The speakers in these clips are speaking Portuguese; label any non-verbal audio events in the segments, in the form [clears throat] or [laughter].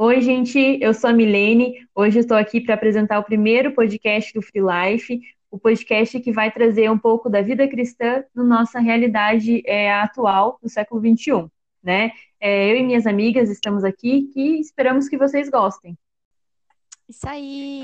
Oi, gente, eu sou a Milene. Hoje estou aqui para apresentar o primeiro podcast do Free Life, o podcast que vai trazer um pouco da vida cristã na nossa realidade é, atual do século XXI. Né? É, eu e minhas amigas estamos aqui e esperamos que vocês gostem. Isso aí!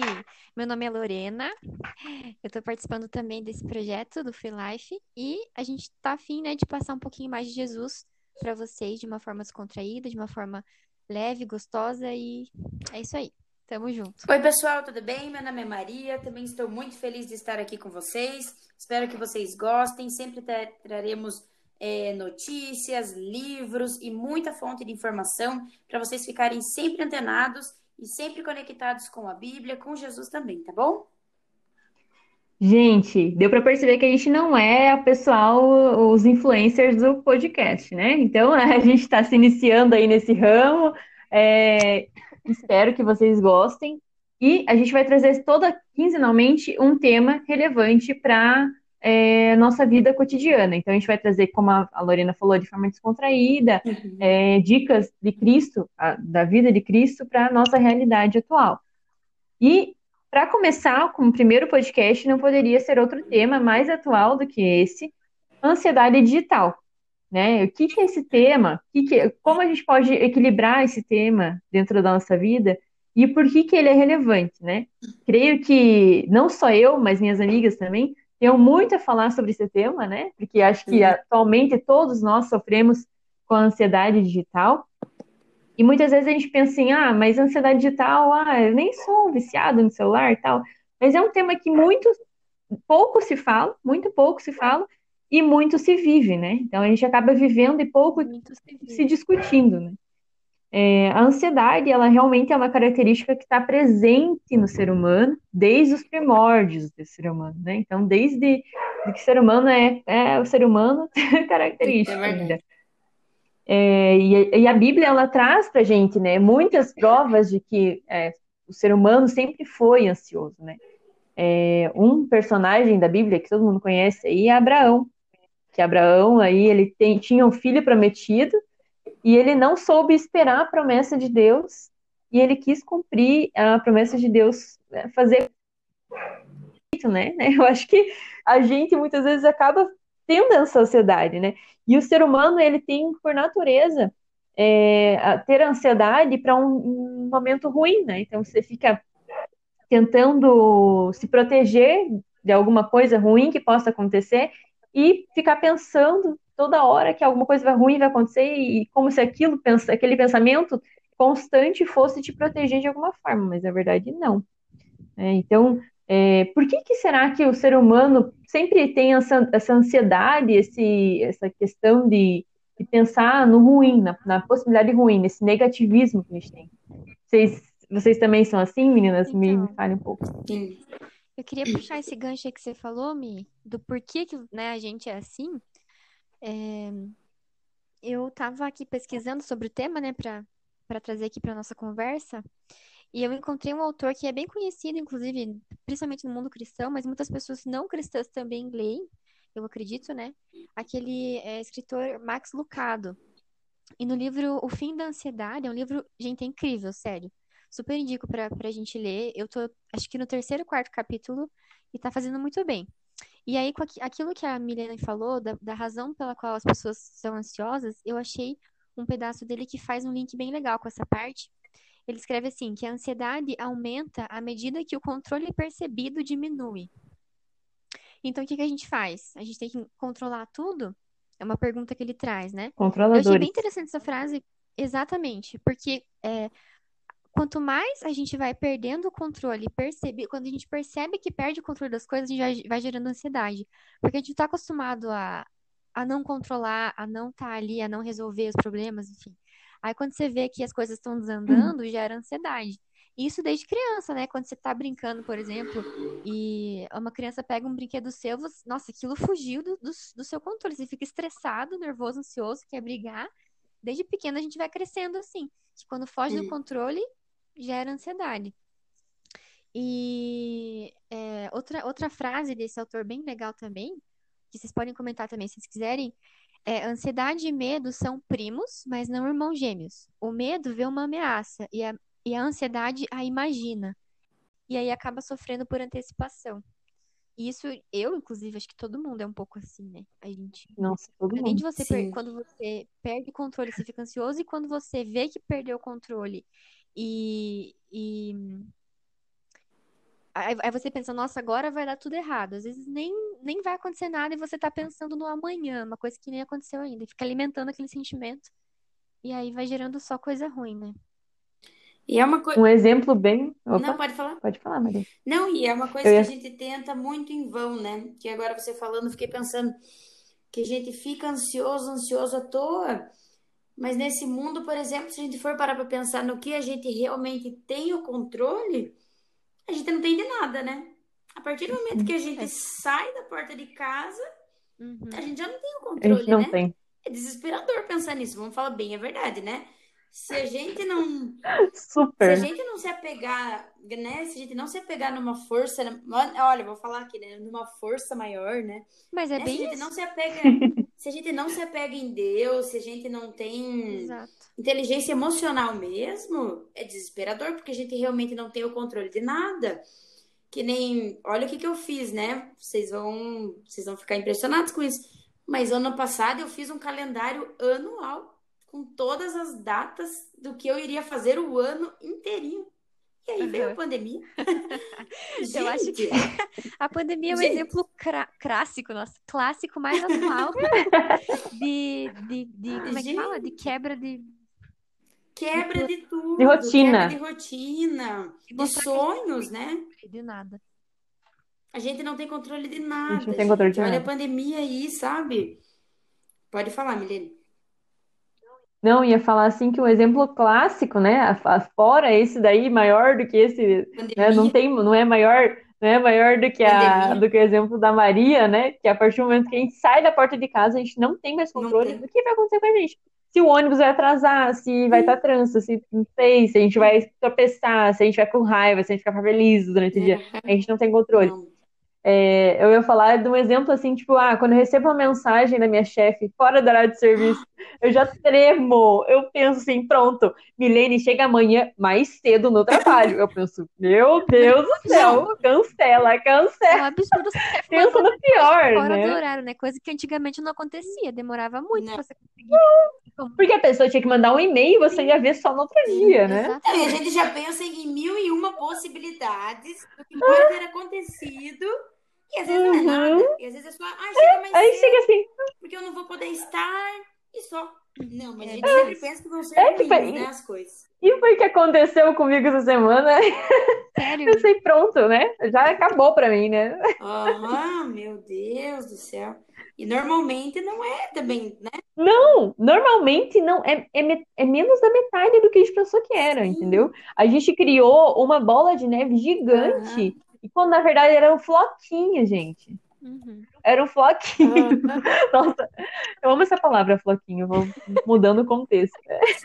Meu nome é Lorena, eu estou participando também desse projeto do Free Life e a gente está afim né, de passar um pouquinho mais de Jesus para vocês de uma forma descontraída, de uma forma leve, gostosa e é isso aí. Tamo junto. Oi, pessoal, tudo bem? Meu nome é Maria. Também estou muito feliz de estar aqui com vocês. Espero que vocês gostem. Sempre tra traremos é, notícias, livros e muita fonte de informação para vocês ficarem sempre antenados e sempre conectados com a Bíblia, com Jesus também, tá bom? Gente, deu para perceber que a gente não é o pessoal, os influencers do podcast, né? Então [laughs] a gente está se iniciando aí nesse ramo. É, Espero que vocês gostem. E a gente vai trazer toda quinzenalmente um tema relevante para é, nossa vida cotidiana. Então, a gente vai trazer, como a Lorena falou, de forma descontraída, uhum. é, dicas de Cristo, a, da vida de Cristo, para a nossa realidade atual. E, para começar, como primeiro podcast, não poderia ser outro tema mais atual do que esse: ansiedade digital né? O que, que é esse tema? Que que, como a gente pode equilibrar esse tema dentro da nossa vida e por que, que ele é relevante, né? Creio que não só eu, mas minhas amigas também tenham muito a falar sobre esse tema, né? Porque acho que atualmente todos nós sofremos com a ansiedade digital. E muitas vezes a gente pensa assim, ah, mas ansiedade digital, ah, eu nem sou viciado no celular e tal. Mas é um tema que muito pouco se fala, muito pouco se fala, e muito se vive, né? Então a gente acaba vivendo e pouco se, se, discutindo, né? É, a ansiedade, ela realmente é uma característica que está presente no ser humano desde os primórdios do ser humano, né? Então, desde que o ser humano é, é o ser humano, [laughs] característica. É é, e, e, a Bíblia, ela traz para gente, né, muitas provas de que é, o ser humano sempre foi ansioso, né? É, um personagem da Bíblia que todo mundo conhece aí é Abraão que Abraão aí ele tem, tinha um filho prometido e ele não soube esperar a promessa de Deus e ele quis cumprir a promessa de Deus, né, fazer né? [laughs] Eu acho que a gente muitas vezes acaba tendo essa ansiedade, né? E o ser humano ele tem por natureza é, ter ansiedade para um, um, momento ruim, né? Então você fica tentando se proteger de alguma coisa ruim que possa acontecer e ficar pensando toda hora que alguma coisa ruim vai acontecer e como se aquilo, aquele pensamento constante fosse te proteger de alguma forma, mas na verdade não. É, então, é, por que, que será que o ser humano sempre tem essa, essa ansiedade, esse, essa questão de, de pensar no ruim, na, na, possibilidade ruim, nesse negativismo que a gente tem? Vocês, vocês também são assim, meninas? Então, me, me falem um pouco. Eu queria puxar esse gancho aí que você falou, Mi, do porquê que né, a gente é assim. É... Eu estava aqui pesquisando sobre o tema, né, para trazer aqui para nossa conversa, e eu encontrei um autor que é bem conhecido, inclusive, principalmente no mundo cristão, mas muitas pessoas não cristãs também leem, eu acredito, né? Aquele é, escritor Max Lucado. E no livro O Fim da Ansiedade, é um livro, gente, é incrível, sério. Super indico pra, pra gente ler. Eu tô, acho que no terceiro, quarto capítulo e tá fazendo muito bem. E aí, com aquilo que a Milena falou, da, da razão pela qual as pessoas são ansiosas, eu achei um pedaço dele que faz um link bem legal com essa parte. Ele escreve assim, que a ansiedade aumenta à medida que o controle percebido diminui. Então, o que, que a gente faz? A gente tem que controlar tudo? É uma pergunta que ele traz, né? Controladores. Eu achei bem interessante essa frase, exatamente, porque é, quanto mais a gente vai perdendo o controle, perceber, quando a gente percebe que perde o controle das coisas, a gente vai gerando ansiedade. Porque a gente está acostumado a, a não controlar, a não estar tá ali, a não resolver os problemas, enfim. Aí quando você vê que as coisas estão desandando, uhum. gera ansiedade. Isso desde criança, né? Quando você tá brincando, por exemplo, e uma criança pega um brinquedo seu, você... nossa, aquilo fugiu do, do, do seu controle. Você fica estressado, nervoso, ansioso, quer brigar. Desde pequeno a gente vai crescendo assim. Que quando foge do controle, gera ansiedade. E é, outra, outra frase desse autor bem legal também, que vocês podem comentar também se vocês quiserem, É, ansiedade e medo são primos, mas não irmãos gêmeos. O medo vê uma ameaça e a, e a ansiedade a imagina. E aí acaba sofrendo por antecipação. E isso, eu, inclusive, acho que todo mundo é um pouco assim, né? A gente. Nossa, todo Além de mundo. você, per- quando você perde o controle, você fica ansioso, e quando você vê que perdeu o controle e, e aí, aí você pensa, nossa, agora vai dar tudo errado. Às vezes nem, nem vai acontecer nada e você tá pensando no amanhã, uma coisa que nem aconteceu ainda, e fica alimentando aquele sentimento. E aí vai gerando só coisa ruim, né? E é uma coisa. Um exemplo bem. Não, Opa, pode falar. pode falar, Maria. Não, e é uma coisa Eu que ia- a gente tenta muito em vão, né? Que agora você falando, fiquei pensando que a gente fica ansioso, ansioso à toa. Mas nesse mundo, por exemplo, se a gente for parar para pensar no que a gente realmente tem o controle, a gente não tem de nada, né? A partir do momento que a gente É. sai da porta de casa, Uhum. a gente já não tem o A controle, gente não né? tem. É desesperador pensar nisso, vamos falar bem a verdade, né? Se a gente não [laughs] se a Super. gente não se apegar, né? Se a gente não se apegar numa força, olha, vou falar aqui, né? Numa força maior, né? Mas é Né? Se a bem gente isso. não se apega, [laughs] se a gente não se apega em Deus, se a gente não tem Exato. inteligência emocional mesmo, é desesperador, porque a gente realmente não tem o controle de nada. Que nem, olha o que que eu fiz, né? Vocês vão, vocês vão ficar impressionados com isso. Mas ano passado eu fiz um calendário anual com todas as datas do que eu iria fazer o ano inteirinho. E aí veio a Aham. pandemia. [laughs] Eu acho que Gente, a pandemia é um Gente. exemplo clássico, nossa, clássico mais atual [laughs] de, de, de, como é que fala? De quebra de, quebra de tudo, De rotina. quebra de rotina, de sonhos, né? de nada. A gente não tem controle de A nada, gente não tem controle de Olha a nada. pandemia aí, sabe? Pode falar, Milene. Não, ia falar assim que um exemplo clássico, né? Fora esse daí, maior do que esse, né? Não tem, não é maior, não é maior do que a, Pandemia. do que o exemplo da Maria, né? Que a partir do momento que a gente sai da porta de casa, a gente não tem mais controle tem. do que vai acontecer com a gente. Se o ônibus vai atrasar, se vai estar trânsito, se não sei, se a gente vai tropeçar, se a gente vai com raiva, se a gente ficar feliz durante o dia. A gente não tem controle. É, eu ia falar de um exemplo assim, tipo, ah, quando eu recebo uma mensagem da minha chefe fora da área de serviço, eu já tremo. Eu penso assim, pronto, Milene chega amanhã mais cedo no trabalho. Eu penso, meu Deus do céu, cancela, É cancela. um absurdo você Pensa no pior, fora do né? horário, né? Coisa que antigamente não acontecia, demorava muito Não. pra você conseguir. Porque a pessoa tinha que mandar um e-mail e você ia ver só no outro dia, né? Não, e a Exatamente. gente já pensa em mil e uma possibilidades do que pode ter acontecido. E às vezes não é Uhum. nada. E às vezes é só, ah, chega mais Aí cedo, chega assim, porque eu não vou poder estar. Só. Não, mas a É gente bem sempre pensa que vão ser É, ruins, tipo, né, as coisas. e foi o que aconteceu comigo essa semana? Sério? [laughs] Eu sei, pronto, né? Já acabou pra mim, né? Aham, meu Deus do céu. E normalmente não é também, né? Não, normalmente não é, é, é menos da metade do que a gente pensou que era, Sim. entendeu? A gente criou uma bola de neve gigante, e quando na verdade era um floquinho, gente. Uhum. Era um floquinho. [laughs] Nossa, eu amo essa palavra, floquinho, vou mudando o contexto.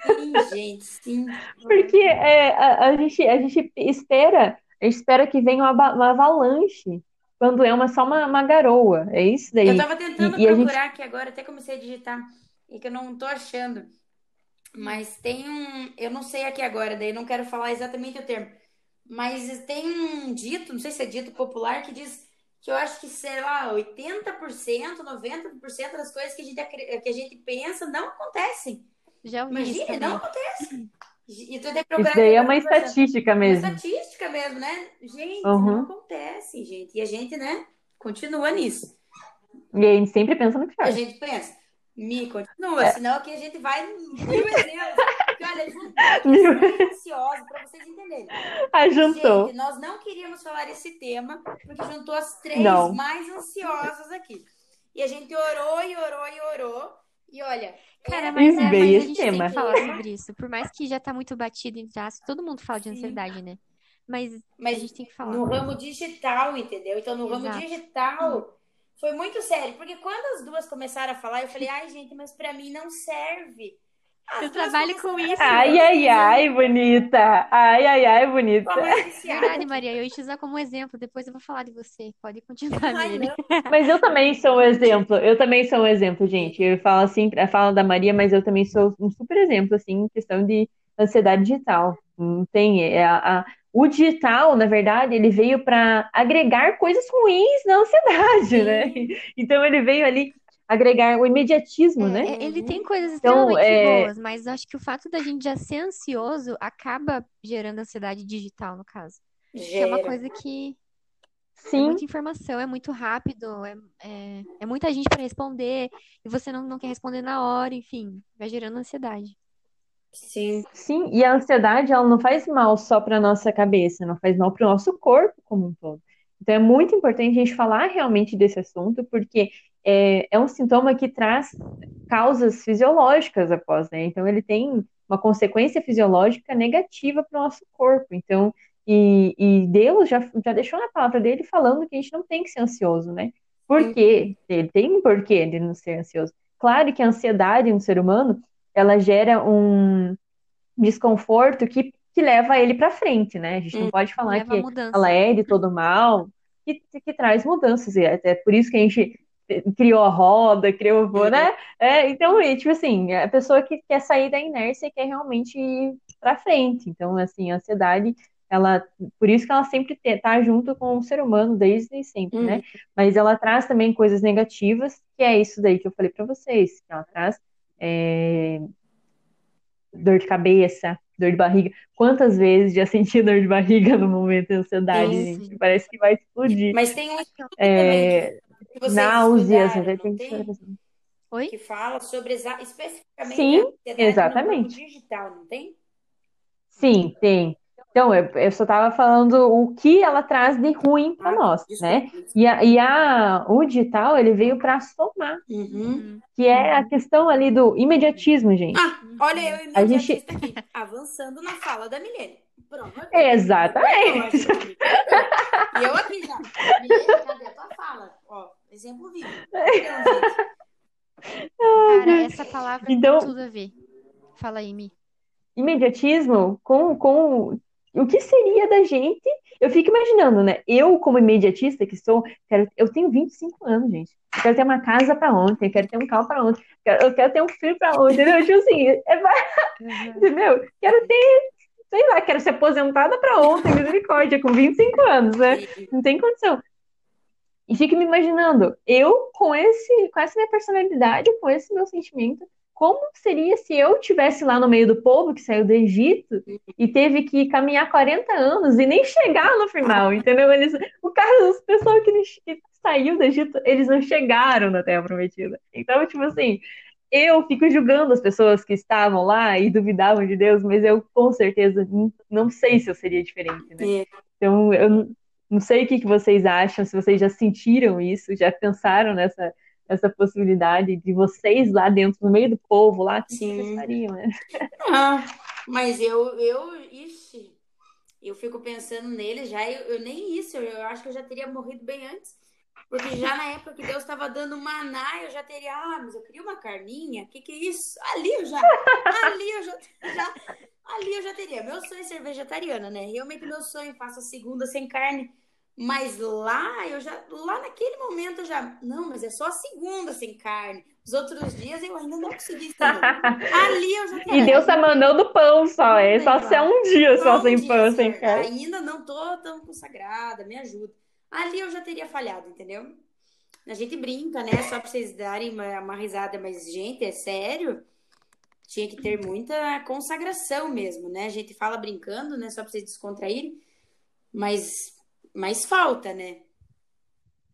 Sim, gente, sim. Porque é, a, a gente, a gente espera, a gente espera que venha uma, uma avalanche, quando é uma, só uma, uma garoa. É isso daí. Eu tava tentando E- a gente- procurar aqui agora, até comecei a digitar, e que eu não tô achando. Mas tem um. Eu não sei aqui agora, daí não quero falar exatamente o termo. Mas tem um dito, não sei se é dito popular, que diz que eu acho que, sei lá, 80%, 90% das coisas que a gente, que a gente pensa não acontecem. Já ouvi Imagina, não acontece. E tu tem que Isso daí é uma estatística Uma mesmo. estatística mesmo, né? Gente, Uhum. não acontece, gente. E a gente, né, continua nisso. E a gente sempre pensa no pior. A gente pensa, me continua, É. senão aqui a gente vai [laughs] mil exemplos. Porque, olha, juntou [laughs] ansiosa para vocês entenderem. Ah, juntou. Gente, nós não queríamos falar esse tema, porque juntou as três Não. mais ansiosas aqui. E a gente orou e orou e orou. E olha, Cara, é- mas, é, mas a gente tem tema. que falar sobre isso. Por mais que já tá muito batido em traço, todo mundo fala de Sim. ansiedade, né? Mas a mas gente tem que falar. no ramo digital, entendeu? Então, no ramo Exato. digital foi muito sério, porque quando as duas começaram a falar, eu falei, ai, gente, mas para mim não serve. Eu trabalho com isso. Ai, ai, ai, bonita. Ai, ai, ai, bonita. [laughs] Verdade, Maria. Eu ia te usar como exemplo. Depois eu vou falar de você. Pode continuar, Ai. Mas eu também sou um exemplo. Eu também sou um exemplo, gente. Eu falo assim, eu falo da Maria, mas eu também sou um super exemplo, assim, em questão de ansiedade digital. Não tem. É a, a- o digital, na verdade, ele veio para agregar coisas ruins na ansiedade, né? Então ele veio ali agregar o imediatismo, É, né? é, ele tem coisas Então, extremamente é- boas, mas acho que o fato da gente já ser ansioso acaba gerando ansiedade digital, no caso. Que é uma coisa que é Sim, muita informação, é muito rápido, é, é, é muita gente para responder, e você não, não quer responder na hora, enfim, vai gerando ansiedade. Sim. sim. E a ansiedade, ela não faz mal só para nossa cabeça, não faz mal para o nosso corpo como um todo. Então é muito importante a gente falar realmente desse assunto, porque é, é um sintoma que traz causas fisiológicas após, né? Então ele tem uma consequência fisiológica negativa para o nosso corpo. Então, e, e Deus já, já deixou na palavra dele falando que a gente não tem que ser ansioso, né? Por quê? Ele tem um porquê de não ser ansioso. Claro que a ansiedade no ser humano, ela gera um desconforto que, que leva ele para frente, né? A gente não Hum. pode falar que ela é de todo mal, que, que traz mudanças. E é por isso que a gente criou a roda, criou, o- né? É, então, e, tipo assim, a pessoa que quer sair da inércia e quer realmente ir para frente. Então, assim, a ansiedade, ela, por isso que ela sempre te- tá junto com o ser humano desde sempre, né? Mas ela traz também coisas negativas, que é isso daí que eu falei para vocês, que ela traz é, dor de cabeça, dor de barriga. Quantas vezes já [laughs] senti dor de barriga no momento de ansiedade. Parece que vai explodir. Mas tem um É, que vocês náuseas, estudaram, tem tem? Oi? Que fala sobre exa- especificamente Sim, ansiedade exatamente. digital, não tem? Sim, tem. Então, eu, eu só estava falando o que ela traz de ruim para Ah, nós, né? desculpa. E, a, e a, o digital, ele veio para somar, Uhum. Que é a questão ali do imediatismo, gente. Ah, olha eu e A gente- aqui, avançando na fala da Milene. Pronto. Exatamente. E eu aqui já. Milene, cadê a tua fala? Exemplo vivo. [laughs] Então, Cara, essa palavra Então- tem tudo a ver. Fala aí, Mi. Imediatismo com, com o que seria da gente? Eu fico imaginando, né? Eu, como imediatista que sou, quero, eu tenho 25 anos, gente. Eu quero ter uma casa para ontem, eu quero ter um carro para ontem, eu quero, eu quero ter um filho para ontem, entendeu? Tipo assim, é, entendeu? Quero ter, sei lá, quero ser aposentada para ontem, misericórdia, com 25 anos, né? Não tem condição. E fico me imaginando, eu com esse, com essa minha personalidade, com esse meu sentimento, como seria se eu tivesse lá no meio do povo que saiu do Egito e teve que caminhar 40 anos e nem chegar no final, entendeu? Eles, o cara, os pessoal que, que saiu do Egito, eles não chegaram na Terra Prometida. Então, tipo assim, eu fico julgando as pessoas que estavam lá e duvidavam de Deus, mas eu com certeza não, não sei se eu seria diferente, né? É. Então, eu não- sei o que que vocês acham, se vocês já sentiram isso, já pensaram nessa, nessa possibilidade de vocês lá dentro, no meio do povo lá, o que Sim. vocês fariam, né? Ah, mas eu, eu, ixi, eu fico pensando nele já, eu, eu nem isso, eu, eu acho que eu já teria morrido bem antes. Porque já na época que Deus estava dando maná, eu já teria, ah, mas eu queria uma carninha, que que é isso? Ali eu já, ali eu já, já ali eu já teria. Meu sonho é ser vegetariana, né? Realmente meu sonho, faço a segunda sem carne. Mas lá, eu já, lá naquele momento eu já, não, mas é só a segunda sem carne. Os outros dias eu ainda não consegui ser. [laughs] Ali eu já teria. E Deus tá mandando pão só, é só se é um dia só Bom sem dia, pão, sem carne. Ainda não tô tão consagrada, me ajuda. Ali eu já teria falhado, entendeu? A gente brinca, né? Só pra vocês darem uma, uma risada, mas, gente, é sério. Tinha que ter muita consagração mesmo, né? A gente fala brincando, né? Só pra vocês descontraírem. Mas, mas falta, né?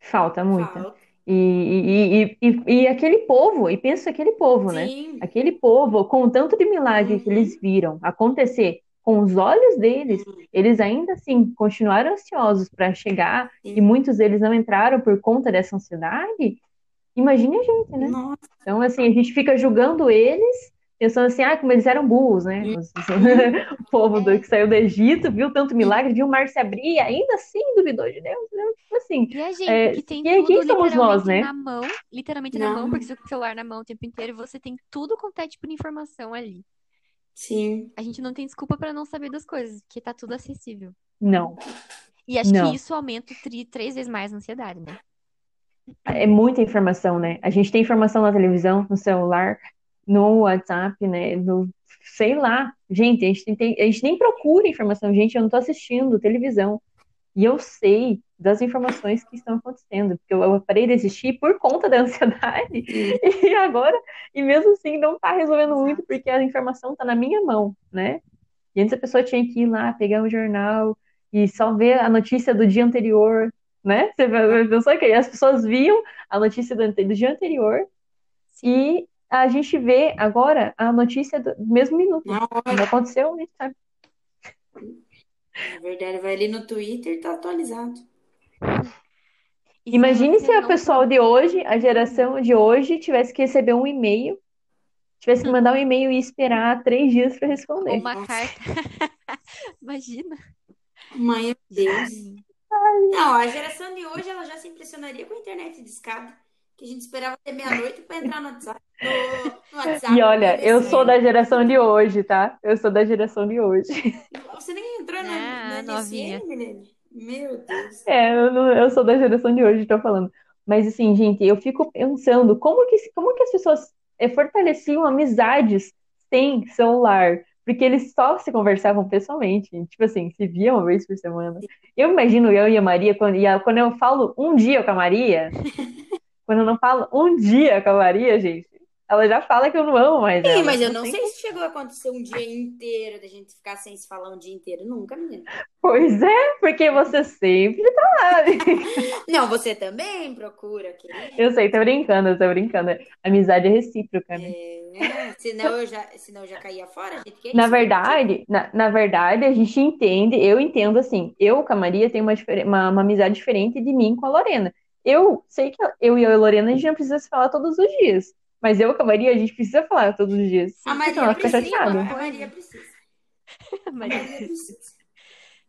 Falta muita. Falta. E, e, e, e, aquele povo, e pensa aquele povo, né? Sim. Aquele povo, com o tanto de milagre que Uhum. eles viram acontecer com os olhos deles, eles ainda assim continuaram ansiosos para chegar, Sim. e muitos deles não entraram por conta dessa ansiedade. Imagine a gente, né? Nossa. Então, assim, a gente fica julgando eles, pensando assim, ah, como eles eram burros, né? Os- [laughs] o povo do, que saiu do Egito viu tanto milagre, viu o mar se abrir e ainda assim duvidou de Deus, né? Tipo assim, E a gente, É, que tem quem tudo somos nós, literalmente né? na mão, literalmente na Na mão, porque você com o celular na mão o tempo inteiro e você tem tudo quanto é tipo de informação ali. Sim. A gente não tem desculpa pra não saber das coisas, porque tá tudo acessível. não. E acho Não. que isso aumenta tri- três vezes mais a ansiedade, né? É muita informação, né? A gente tem informação na televisão, no celular, no WhatsApp, né? No, sei lá. Gente, a gente, tem, a gente nem procura informação. Gente, eu não tô assistindo televisão. E eu sei das informações que estão acontecendo, porque eu, parei de assistir por conta da [laughs] ansiedade. E agora, e mesmo assim, não tá resolvendo muito, porque a informação tá na minha mão, né? E antes a pessoa tinha que ir lá, pegar o jornal e só ver a notícia do dia anterior, né? Você pensou que as pessoas viam a notícia do, do dia anterior Sim. e a gente vê agora a notícia do mesmo minuto. Na hora. Quando aconteceu, a gente sabe. Na verdade, vai ali no Twitter e tá atualizado. E se Imagine se o não pessoal de hoje, a geração de hoje, tivesse que receber um e-mail, tivesse que mandar um e-mail e esperar três dias para responder. uma Nossa. carta. [laughs] Imagina. Mãe, meu Deus. Gente. Não, a geração de hoje ela já se impressionaria com a internet de escada, que a gente esperava até meia-noite para entrar no WhatsApp. No, no WhatsApp, E olha, eu sou da geração de hoje, tá? Eu sou da geração de hoje. Você nem entrou no, Ah. MSN, Milene? Meu Deus. É, eu, não- eu sou da geração de hoje, tô falando. Mas assim, gente, eu fico pensando como que, como que as pessoas eh, fortaleciam amizades sem celular? Porque eles só se conversavam pessoalmente, tipo assim, se via uma vez por semana. Eu imagino eu e a Maria, quando, e a- quando eu falo um dia com a Maria, [laughs] quando eu não falo um dia com a Maria, gente, ela já fala que eu não amo mais Sim, ela. mas eu não sei se chegou a acontecer um dia inteiro da gente ficar sem se falar um dia inteiro. Nunca, menina. Pois é, porque você sempre tá lá. [laughs] Não, você também procura, querida. Eu sei, tô brincando, eu tô brincando. Amizade é recíproca, né? É, senão eu já, senão eu já caía fora, gente. Na isso? verdade, na, na verdade, a gente entende, eu entendo assim, eu com a Maria tenho uma, uma, uma amizade diferente de mim com a Lorena. Eu sei que eu e a Lorena a gente não precisa se falar todos os dias, mas eu com a Maria a gente precisa falar todos os dias. A Maria senão ela fica precisa, chateada. a Maria precisa. [laughs] A Maria precisa.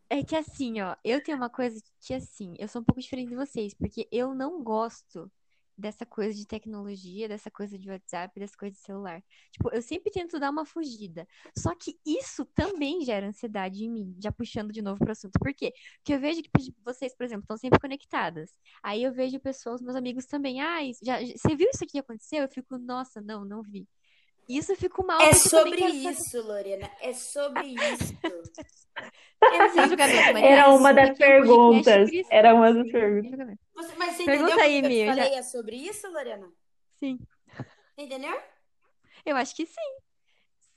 é que assim, ó, eu tenho uma coisa que assim, eu sou um pouco diferente de vocês, porque eu não gosto dessa coisa de tecnologia, dessa coisa de WhatsApp, dessa coisa de celular. Tipo, eu sempre tento dar uma fugida. Só que isso também gera ansiedade em mim, já puxando de novo pro assunto. Por quê? Porque eu vejo que vocês, por exemplo, estão sempre conectadas. Aí eu vejo pessoas, meus amigos também, ah, já, você viu isso aqui que aconteceu? Eu fico, nossa, não, não vi. Isso eu fico mal, É sobre isso, Lorena. É sobre [laughs] isso. É Era uma das perguntas. Era uma das perguntas. Você- mas você Pergunta entendeu aí, que eu eu já- falei é sobre isso, Lorena? Sim, Entendeu? eu acho que sim.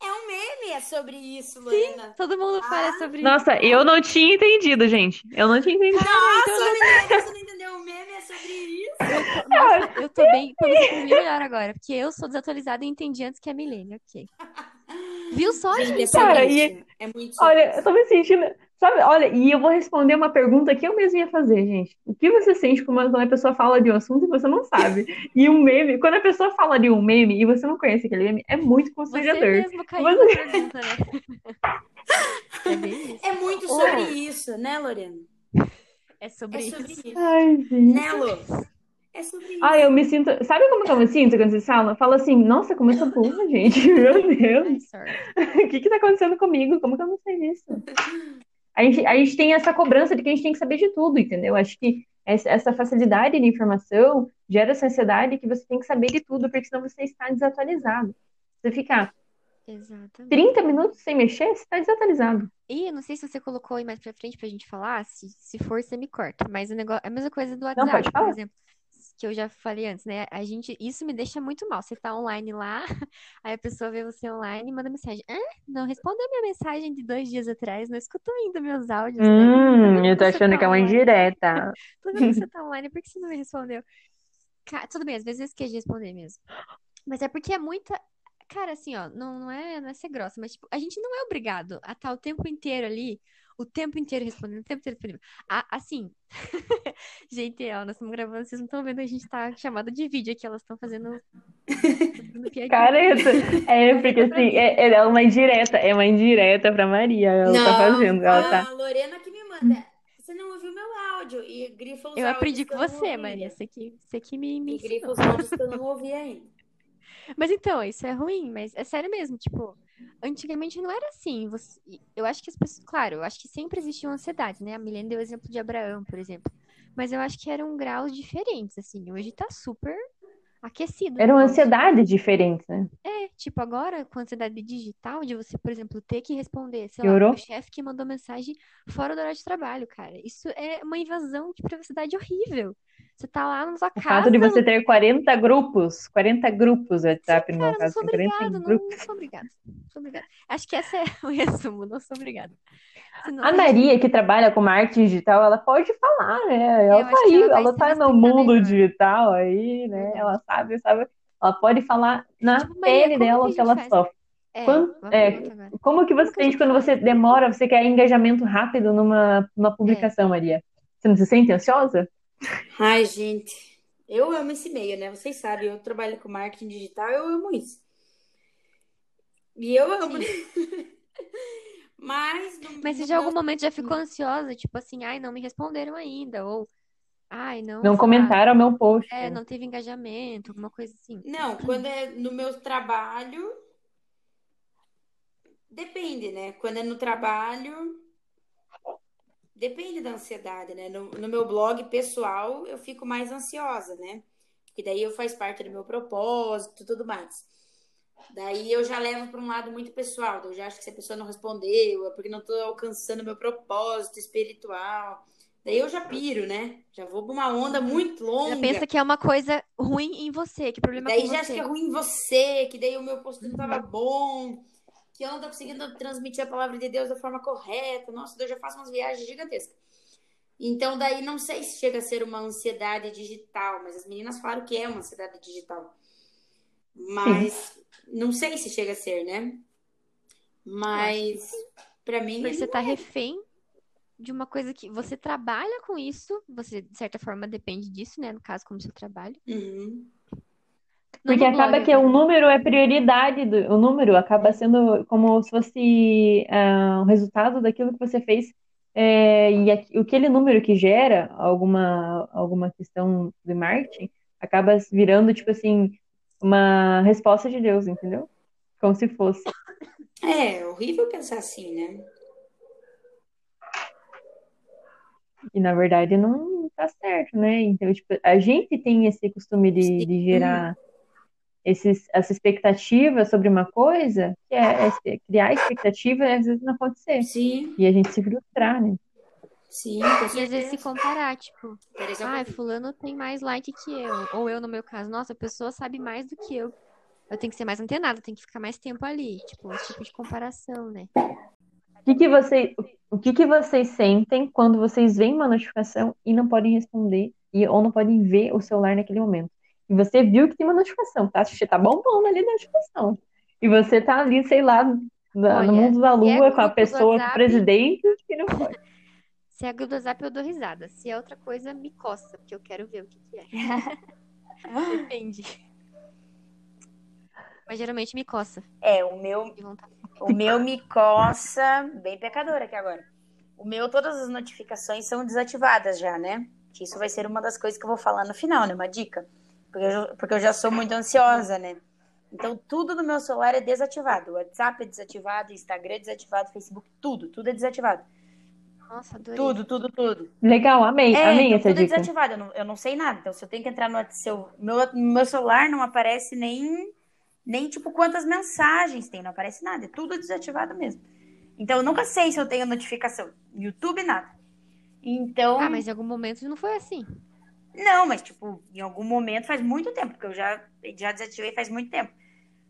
É um meme, é sobre isso, Lorena. Todo mundo fala Ah. sobre Nossa, eu não tinha entendido, gente. Eu não tinha entendido. Nossa, menina, você não entendeu? O meme é sobre isso. isso. Nossa, eu tô bem, tô me sentindo bem melhor agora, porque eu sou desatualizada e entendi antes que é milênio, ok. [laughs] Viu só, Gente, é Cara, isso. É muito Olha, eu isso. tô me sentindo. Sabe, olha, e eu vou responder uma pergunta que eu mesma ia fazer, gente. O que você sente quando a pessoa fala de um assunto e você não sabe? E um meme, quando a pessoa fala de um meme e você não conhece aquele meme, é muito Você constrangedor. mesmo caiu Você- na pergunta, né? É isso. É muito Oh. sobre isso, né, Lorena? É sobre É isso. sobre isso. Ai, gente. Né, Lu? É sobre isso. Ah, eu me sinto. Sabe como que eu me sinto quando vocês falam? Fala assim, nossa, como eu sou burra, gente. [laughs] Meu Deus. [laughs] O que que tá acontecendo comigo? Como que eu não sei disso? A gente, a gente tem essa cobrança de que a gente tem que saber de tudo, entendeu? Acho que essa facilidade de informação gera essa ansiedade que você tem que saber de tudo, porque senão você está desatualizado. Você ficar Exatamente. 30 minutos sem mexer, você está desatualizado. E eu não sei se você colocou aí mais pra frente pra gente falar, se, se for, você me corta. Mas o negócio, é a mesma coisa do Não, WhatsApp, pode por exemplo, que eu já falei antes, né? A gente, isso me deixa muito mal. Você tá online lá, [laughs] aí a pessoa vê você online e manda mensagem. Ah, não respondeu minha mensagem de dois dias atrás, não escutou ainda meus áudios, né? Hum, vendo eu tô você achando tá que é uma indireta. [laughs] Tô vendo que você [laughs] tá online, por que você não me respondeu? Ca- tudo bem, às vezes eu esqueço de responder mesmo. Mas é porque é muita. Cara, assim, ó, não, não é, não é ser grossa, mas tipo, a gente não é obrigado a estar o tempo inteiro ali, o tempo inteiro respondendo, o tempo inteiro respondendo. Ah, assim, [laughs] gente, ó, nós estamos gravando, vocês não estão vendo, a gente tá chamada de vídeo aqui, elas estão fazendo [laughs] Careta. É, [laughs] porque assim, é, é uma indireta, é uma indireta pra Maria. Ela Não, tá fazendo. Ela a tá. Lorena que me manda. Você não ouviu meu áudio e grifa os Eu áudios aprendi com você. Maria. Você que, você que me, me E grifa os áudios que eu não ouvi ainda. Mas então, isso é ruim, mas é sério mesmo, tipo, antigamente não era assim. Você- eu acho que as pessoas, claro, eu acho que sempre existiam ansiedades, né? A Milene deu o exemplo de Abraão, por exemplo. Mas eu acho que eram graus diferentes, assim. Hoje tá super aquecido o Eram negócio. ansiedades diferentes, né? É, tipo, agora com a ansiedade digital, de você, por exemplo, ter que responder, sei lá, Piorou? meu chefe que mandou mensagem fora do horário de trabalho, cara. Isso é uma invasão de privacidade horrível. Você tá lá na sua O casa, fato de você ter 40 grupos, 40 grupos WhatsApp, no meu Cara, não caso, sou tem 40 obrigada, não, não sou obrigada. Não sou obrigada. Acho que esse é [laughs] o resumo, não sou obrigada. Senão A Maria, que trabalha com marketing digital, ela pode falar, né? Ela tá aí, ela vai ela tá no mundo melhor. digital aí, né? Verdade. Ela sabe, sabe. Ela pode falar na Tipo, Maria, pele dela o que ela faz? sofre. É, Quando- é. Como que você sente quando você demora, você quer engajamento rápido numa, numa publicação, Maria? Você não se sente ansiosa? Ai, gente, eu amo esse meio, né? Vocês sabem, eu trabalho com marketing digital, eu amo isso. E eu amo. [laughs] Mas, no, Mas você já em algum momento já ficou ansiosa? Tipo assim, ai, não me responderam ainda. Ou, ai, não. Não comentaram o meu post. É, não teve engajamento, alguma coisa assim. Não, [clears throat] quando é no meu trabalho. Depende, né? Quando é no trabalho. Depende da ansiedade, né? No, no meu blog pessoal, eu fico mais ansiosa, né? Porque daí eu faz parte do meu propósito e tudo mais. Daí eu já levo para um lado muito pessoal. daí Eu já acho que se a pessoa não respondeu, é porque não estou alcançando meu propósito espiritual. Daí eu já piro, né? Já vou para uma onda muito longa. Já pensa que é uma coisa ruim em você, que problema Daí com já acho você. que é ruim em você, que daí o meu post não tava bom, que eu não tô conseguindo transmitir a palavra de Deus da forma correta. Nossa, daí eu já faço umas viagens gigantescas. Então, daí não sei se chega a ser uma ansiedade digital, mas as meninas falaram que é uma ansiedade digital. Mas não sei se chega a ser, né? Mas pra mim. Você tá refém de uma coisa que você trabalha com isso, você, de certa forma, depende disso, né? No caso, como seu trabalho. Uhum. Não Porque acaba blog, que o né? número é prioridade, do, o número acaba sendo como se fosse ah, o resultado daquilo que você fez. é, e aqui- aquele número que gera alguma, alguma questão de marketing acaba virando, tipo assim, uma resposta de Deus, entendeu? Como se fosse. É, horrível pensar assim, né? E na verdade não tá certo, né? Então, tipo, a gente tem esse costume de, de gerar esses, essa expectativa sobre uma coisa, que é, é criar expectativa e às vezes não acontecer. Sim, E a gente se frustrar, né? Sim, E às vezes se comparar, tipo, Por exemplo, ai, fulano tem mais like que eu. Ou eu, no meu caso, nossa, a pessoa sabe mais do que eu. Eu tenho que ser mais antenada, tenho que ficar mais tempo ali. Tipo, esse tipo de comparação, né? O que que você, o que que vocês sentem quando vocês veem uma notificação e não podem responder e, ou não podem ver o celular naquele momento? E você viu que tem uma notificação, tá? Você tá bombando ali na notificação. E você tá ali, sei lá, na- Olha, no mundo da é lua com a pessoa, com o presidente, e não pode. Se é grupo do WhatsApp, eu dou risada. Se é outra coisa, me coça, porque eu quero ver o que, que é. [laughs] Depende. Mas geralmente me coça. é, o meu. O meu me coça, bem pecadora aqui agora. O meu, todas as notificações são desativadas já, né? Que isso vai ser uma das coisas que eu vou falar no final, né? Uma dica. Porque eu, já- porque eu já sou muito ansiosa, né? Então, tudo no meu celular é desativado. O WhatsApp é desativado, Instagram é desativado, Facebook, tudo, tudo é desativado. Nossa, adorei. Tudo, tudo, tudo. Legal, amei, É, amei então essa tudo dica. desativado. Eu não, eu não sei nada. Então, se eu tenho que entrar no seu, meu, no meu celular, não aparece nem, nem tipo quantas mensagens tem, não aparece nada. É tudo desativado mesmo. Então, eu nunca sei se eu tenho notificação. YouTube, nada. Então, Ah, mas em algum momento não foi assim. não, mas tipo, em algum momento faz muito tempo, porque eu já, já desativei faz muito tempo.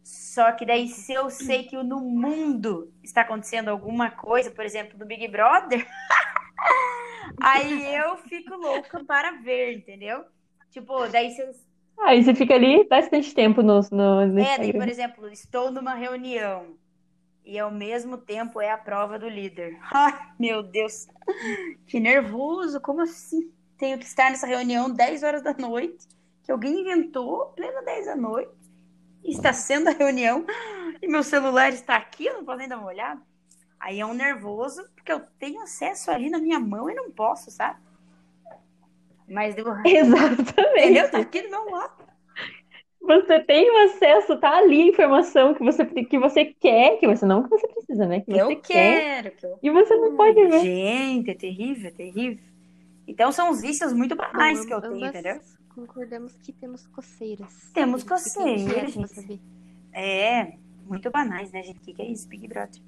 Só que daí, se eu sei que no mundo está acontecendo alguma coisa, por exemplo, do Big Brother, [laughs] aí eu fico louca para ver, entendeu? Tipo, daí se eu Aí você fica ali bastante tempo no, no, no É, daí, por exemplo, estou numa reunião e ao mesmo tempo é a prova do líder. [laughs] Ai, meu Deus, que nervoso, como assim? Tenho que estar nessa reunião 10 horas da noite, que alguém inventou, plena 10 da noite. Está sendo a reunião e meu celular está aqui, eu não posso nem dar uma olhada. Aí é um nervoso, porque eu tenho acesso ali na minha mão e não posso, sabe? Mas deu. [laughs] Exatamente. Entendeu? Tá aqui do meu lado. Você tem o acesso, tá ali a informação que você, que você quer, que você não que você precisa, né? Que você eu quer. quero. Que eu... E você não pode ver. Gente, é terrível, é terrível. Então são os vícios muito banais que eu tenho, entendeu? Concordamos que temos coceiras. Temos que é coceiras, gente. É, muito banais, né, gente? O que, que é isso, Big Brother?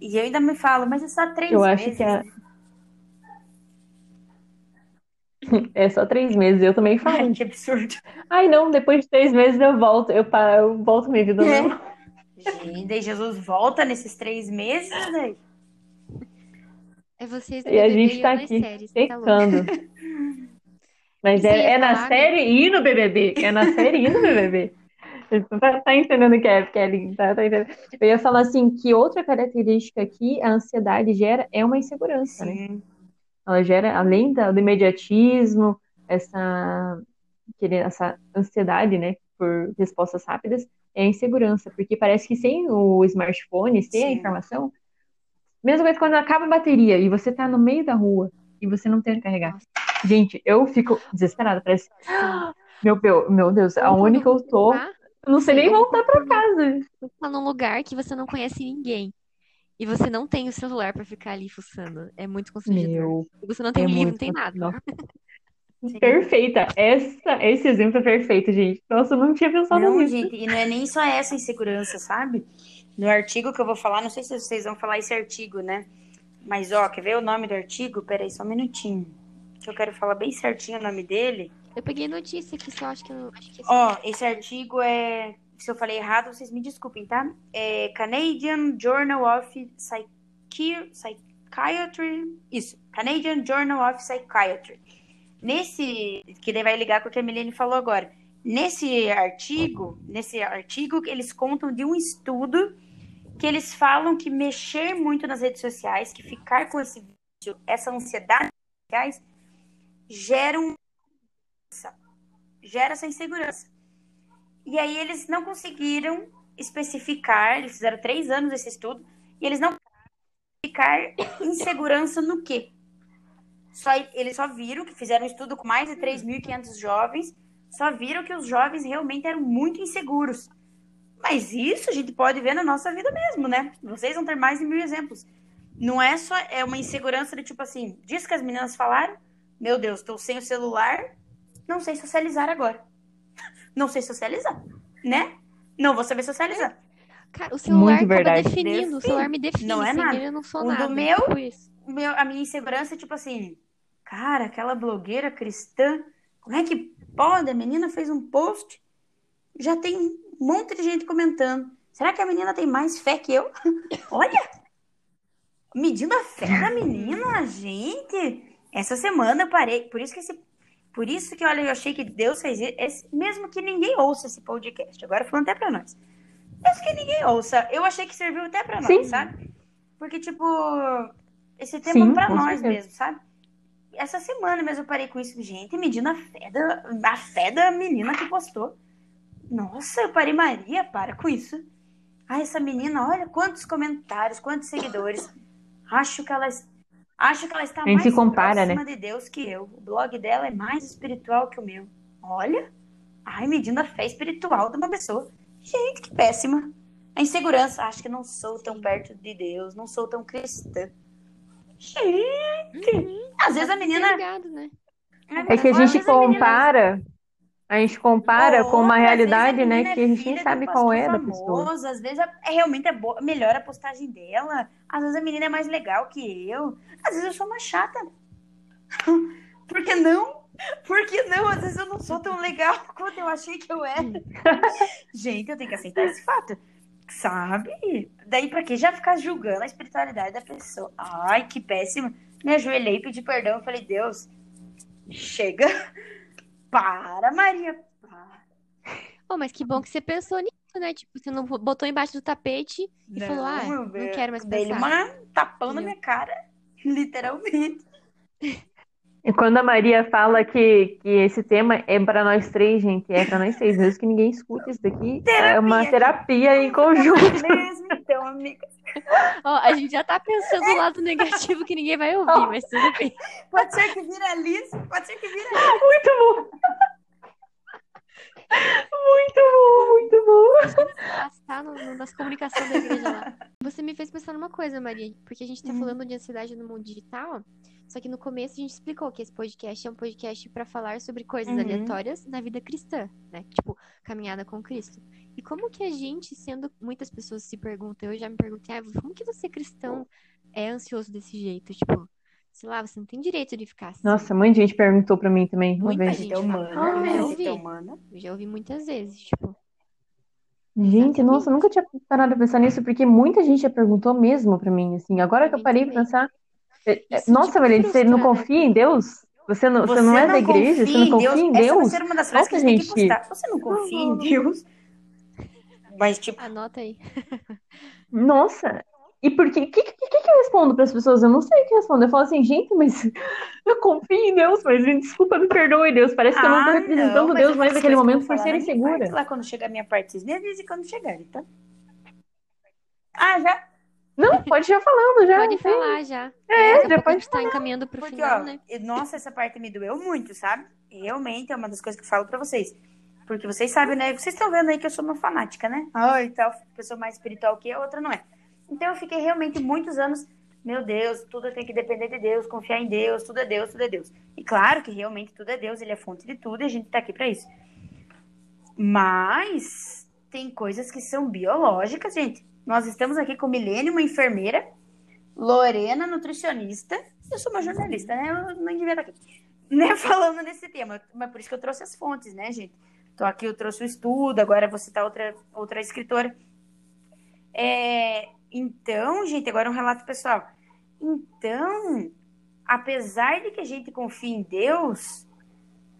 E eu ainda me falo, mas é só três Eu acho meses. que a- né? [laughs] É só três meses, eu também falo. Ai, que absurdo. Ai, não, depois de três meses eu volto, eu, pa- eu volto minha vida É. normal. Gente, Jesus volta nesses três meses, daí. É vocês E a gente eu tá aqui, séries, tá secando. [laughs] Mas é, ia é na falar, série e no BBB. É na série e no BBB. [laughs] Tá, tá entendendo o que é, Kelly? Tá, tá entendendo? Eu ia falar assim, que outra característica que a ansiedade gera é uma insegurança, né? Sim. Ela gera, além do imediatismo, essa, essa ansiedade, né, por respostas rápidas, é a insegurança, porque parece que sem o smartphone, sem a Sim. informação, mesmo coisa quando acaba a bateria e você tá no meio da rua e você não tem onde carregar. Gente, eu fico desesperada, parece, meu, meu, meu Deus, aonde que eu tô? Eu não sei nem voltar pra casa. Você tá num lugar que você não conhece ninguém. E você não tem o celular pra ficar ali fuçando. É muito constrangedor. Meu, E você não tem é um livro, não tem nada. [laughs] Perfeita. Essa, esse exemplo é perfeito, gente. Nossa, eu não tinha pensado Não, nisso. gente, e não é nem só essa insegurança, sabe? No artigo que eu vou falar, não sei se vocês vão falar esse artigo, né? Mas, ó, quer ver o nome do artigo? Peraí, só um minutinho. Que eu quero falar bem certinho o nome dele. Eu peguei notícia aqui, só acho que eu acho que esse- Ó, esse artigo é. Se eu falei errado, vocês me desculpem, tá? É Canadian Journal of Psychi- Psychiatry. Isso, Canadian Journal of Psychiatry. Nesse. Que daí vai ligar com o que a Milene falou agora. Nesse artigo, nesse artigo, eles contam de um estudo que eles falam que mexer muito nas redes sociais, que ficar com esse vício, essa ansiedade nas redes sociais, gera um gera essa insegurança. E aí eles não conseguiram especificar, eles fizeram três anos esse estudo, e eles não especificar insegurança no quê? Só, eles só viram que fizeram um estudo com mais de 3.500 jovens, só viram que os jovens realmente eram muito inseguros. Mas isso a gente pode ver na nossa vida mesmo, né? Vocês vão ter mais de mil exemplos. Não é só é uma insegurança de tipo assim, diz que as meninas falaram, meu Deus, estou sem o celular, não sei socializar agora. [laughs] Não sei socializar, né? Não vou saber socializar. Cara, o celular Muito acaba verdade. definindo. O celular me define. Não é Sem nada. ele eu não sou O do nada. meu- Tipo meu- a minha insegurança é tipo assim, cara, aquela blogueira cristã, como é que pode? A menina fez um post, já tem um monte de gente comentando. Será que a menina tem mais fé que eu? [laughs] Olha! Medindo a fé da menina, gente! Essa semana eu parei, por isso que esse, por isso que olha, eu achei que Deus fez isso, mesmo que ninguém ouça esse podcast. Agora falando até pra nós. Mesmo que ninguém ouça, eu achei que serviu até pra nós, sabe? Porque tipo, esse tema é pra com nós certeza. mesmo, sabe? Essa semana mesmo eu parei com isso, gente, medindo a fé da, a fé da menina que postou. Nossa, eu parei, Maria, para com isso. Ah, essa menina, olha quantos comentários, quantos seguidores. Acho que ela, acho que ela está mais se compara, próxima de Deus que eu. O blog dela é mais espiritual que o meu. Olha, ai, medindo a fé espiritual de uma pessoa. Gente, que péssima. A insegurança, acho que não sou tão perto de Deus, não sou tão cristã. Gente, às vezes a menina. Ligado, né? É que a gente compara, a gente compara com uma Ou, às vezes, realidade, né, que é a gente nem sabe qual é da pessoa. Às vezes é, é realmente é boa, melhor a postagem dela. Às vezes a menina é mais legal que eu. Às vezes eu sou uma chata. [laughs] Por que não? Por que não? Às vezes eu não sou tão legal [laughs] quanto eu achei que eu era. [laughs] Gente, eu tenho que aceitar esse fato. Sabe? Daí pra que já ficar julgando a espiritualidade da pessoa? Ai, que péssimo. Me ajoelhei, pedi perdão. Falei, Deus, chega. Para, Maria. Para. Oh, mas que bom que você pensou nisso, né? Tipo, você não botou embaixo do tapete e falou, ah, não quero mais pensar. uma tapão na minha cara, [laughs] literalmente. E quando a Maria fala que, que esse tema é para nós três, gente, é para nós três, mesmo que ninguém escute isso daqui, terapia. é uma terapia em conjunto. Mesmo, então, amiga. Ó, a gente já tá pensando no lado negativo que ninguém vai ouvir, mas tudo bem. Pode ser que viralize, pode ser que viralize. Muito bom. Muito bom, muito bom. Passar no, no, nas comunicações da igreja lá. Você me fez pensar numa coisa, Maria, porque a gente tá uhum. falando de ansiedade no mundo digital, só que no começo a gente explicou que esse podcast é um podcast para falar sobre coisas uhum. aleatórias na vida cristã, né? Tipo, caminhada com Cristo. E como que a gente, sendo muitas pessoas se perguntam, eu já me perguntei, ah, como que você cristão é ansioso desse jeito? Tipo, sei lá, você não tem direito de ficar assim. Nossa, muita gente perguntou pra mim também. Muita vez. gente é humana. Ah, eu já ouvi. Eu já ouvi muitas vezes, tipo. Gente, Exatamente. nossa, eu nunca tinha parado a pensar nisso, porque muita gente já perguntou mesmo pra mim, assim. Agora que eu parei pra pensar. É, é, nossa, tipo, você não confia em Deus? Você não, você, você não é da igreja? Você não confia em Deus? Essa vai ser uma das frases que gente... tem que postar. Você não confia em Deus? Mas, tipo. Anota aí. Nossa, e por quê? O que, que, que, eu respondo para as pessoas? Eu não sei o que responder. Eu falo assim, gente, mas [laughs] eu confio em Deus, mas me desculpa, me perdoe, Deus. Parece que ah, eu não estou representando não, Deus mais naquele momento por ser insegura. Lá quando chegar a minha parte, me avise quando chegar, então. Ah, já? Não, [laughs] pode ir falando já. Pode falar já. É, já pode estar encaminhando pro Porque, final, ó, né? Nossa, essa parte me doeu muito, sabe? Realmente é uma das coisas que eu falo para vocês. Porque vocês sabem, né? Vocês estão vendo aí que eu sou uma fanática, né? Ai, tal, pessoa mais espiritual que a outra não é. Então eu fiquei realmente muitos anos, meu Deus, tudo tem que depender de Deus, confiar em Deus, tudo é Deus, tudo é Deus. E claro que realmente tudo é Deus, ele é fonte de tudo e a gente tá aqui para isso. Mas tem coisas que são biológicas, gente. Nós estamos aqui com Milene, uma enfermeira, Lorena, nutricionista. Eu sou uma jornalista, né? Eu não devia estar aqui. [laughs] Né, falando nesse tema, mas por isso que eu trouxe as fontes, né, gente? Tô aqui, eu trouxe o estudo, agora você tá outra, outra escritora. É, então, gente, agora um relato pessoal. Então, apesar de que a gente confie em Deus,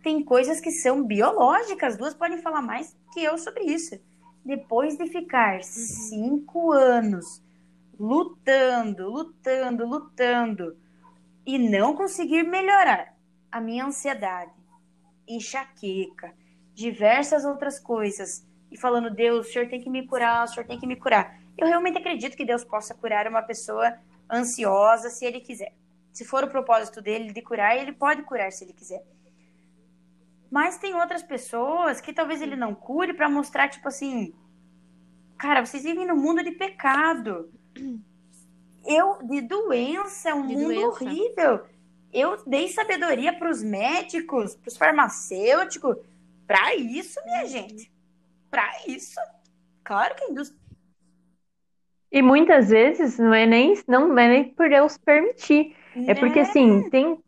tem coisas que são biológicas. Duas podem falar mais que eu sobre isso. Depois de ficar uhum. cinco anos lutando, lutando, lutando e não conseguir melhorar a minha ansiedade, enxaqueca, diversas outras coisas, e falando, Deus, o senhor tem que me curar, o senhor tem que me curar. Eu realmente acredito que Deus possa curar uma pessoa ansiosa se ele quiser. Se for o propósito dele de curar, ele pode curar se ele quiser. Mas tem outras pessoas que talvez ele não cure para mostrar, tipo assim, cara, vocês vivem no mundo de pecado. Eu, de doença, um de mundo doença. horrível. Eu dei sabedoria para os médicos, para os farmacêuticos, para isso, minha gente. Para isso. Claro que a indústria e muitas vezes não é nem, não é nem por Deus permitir. É porque, assim, tem.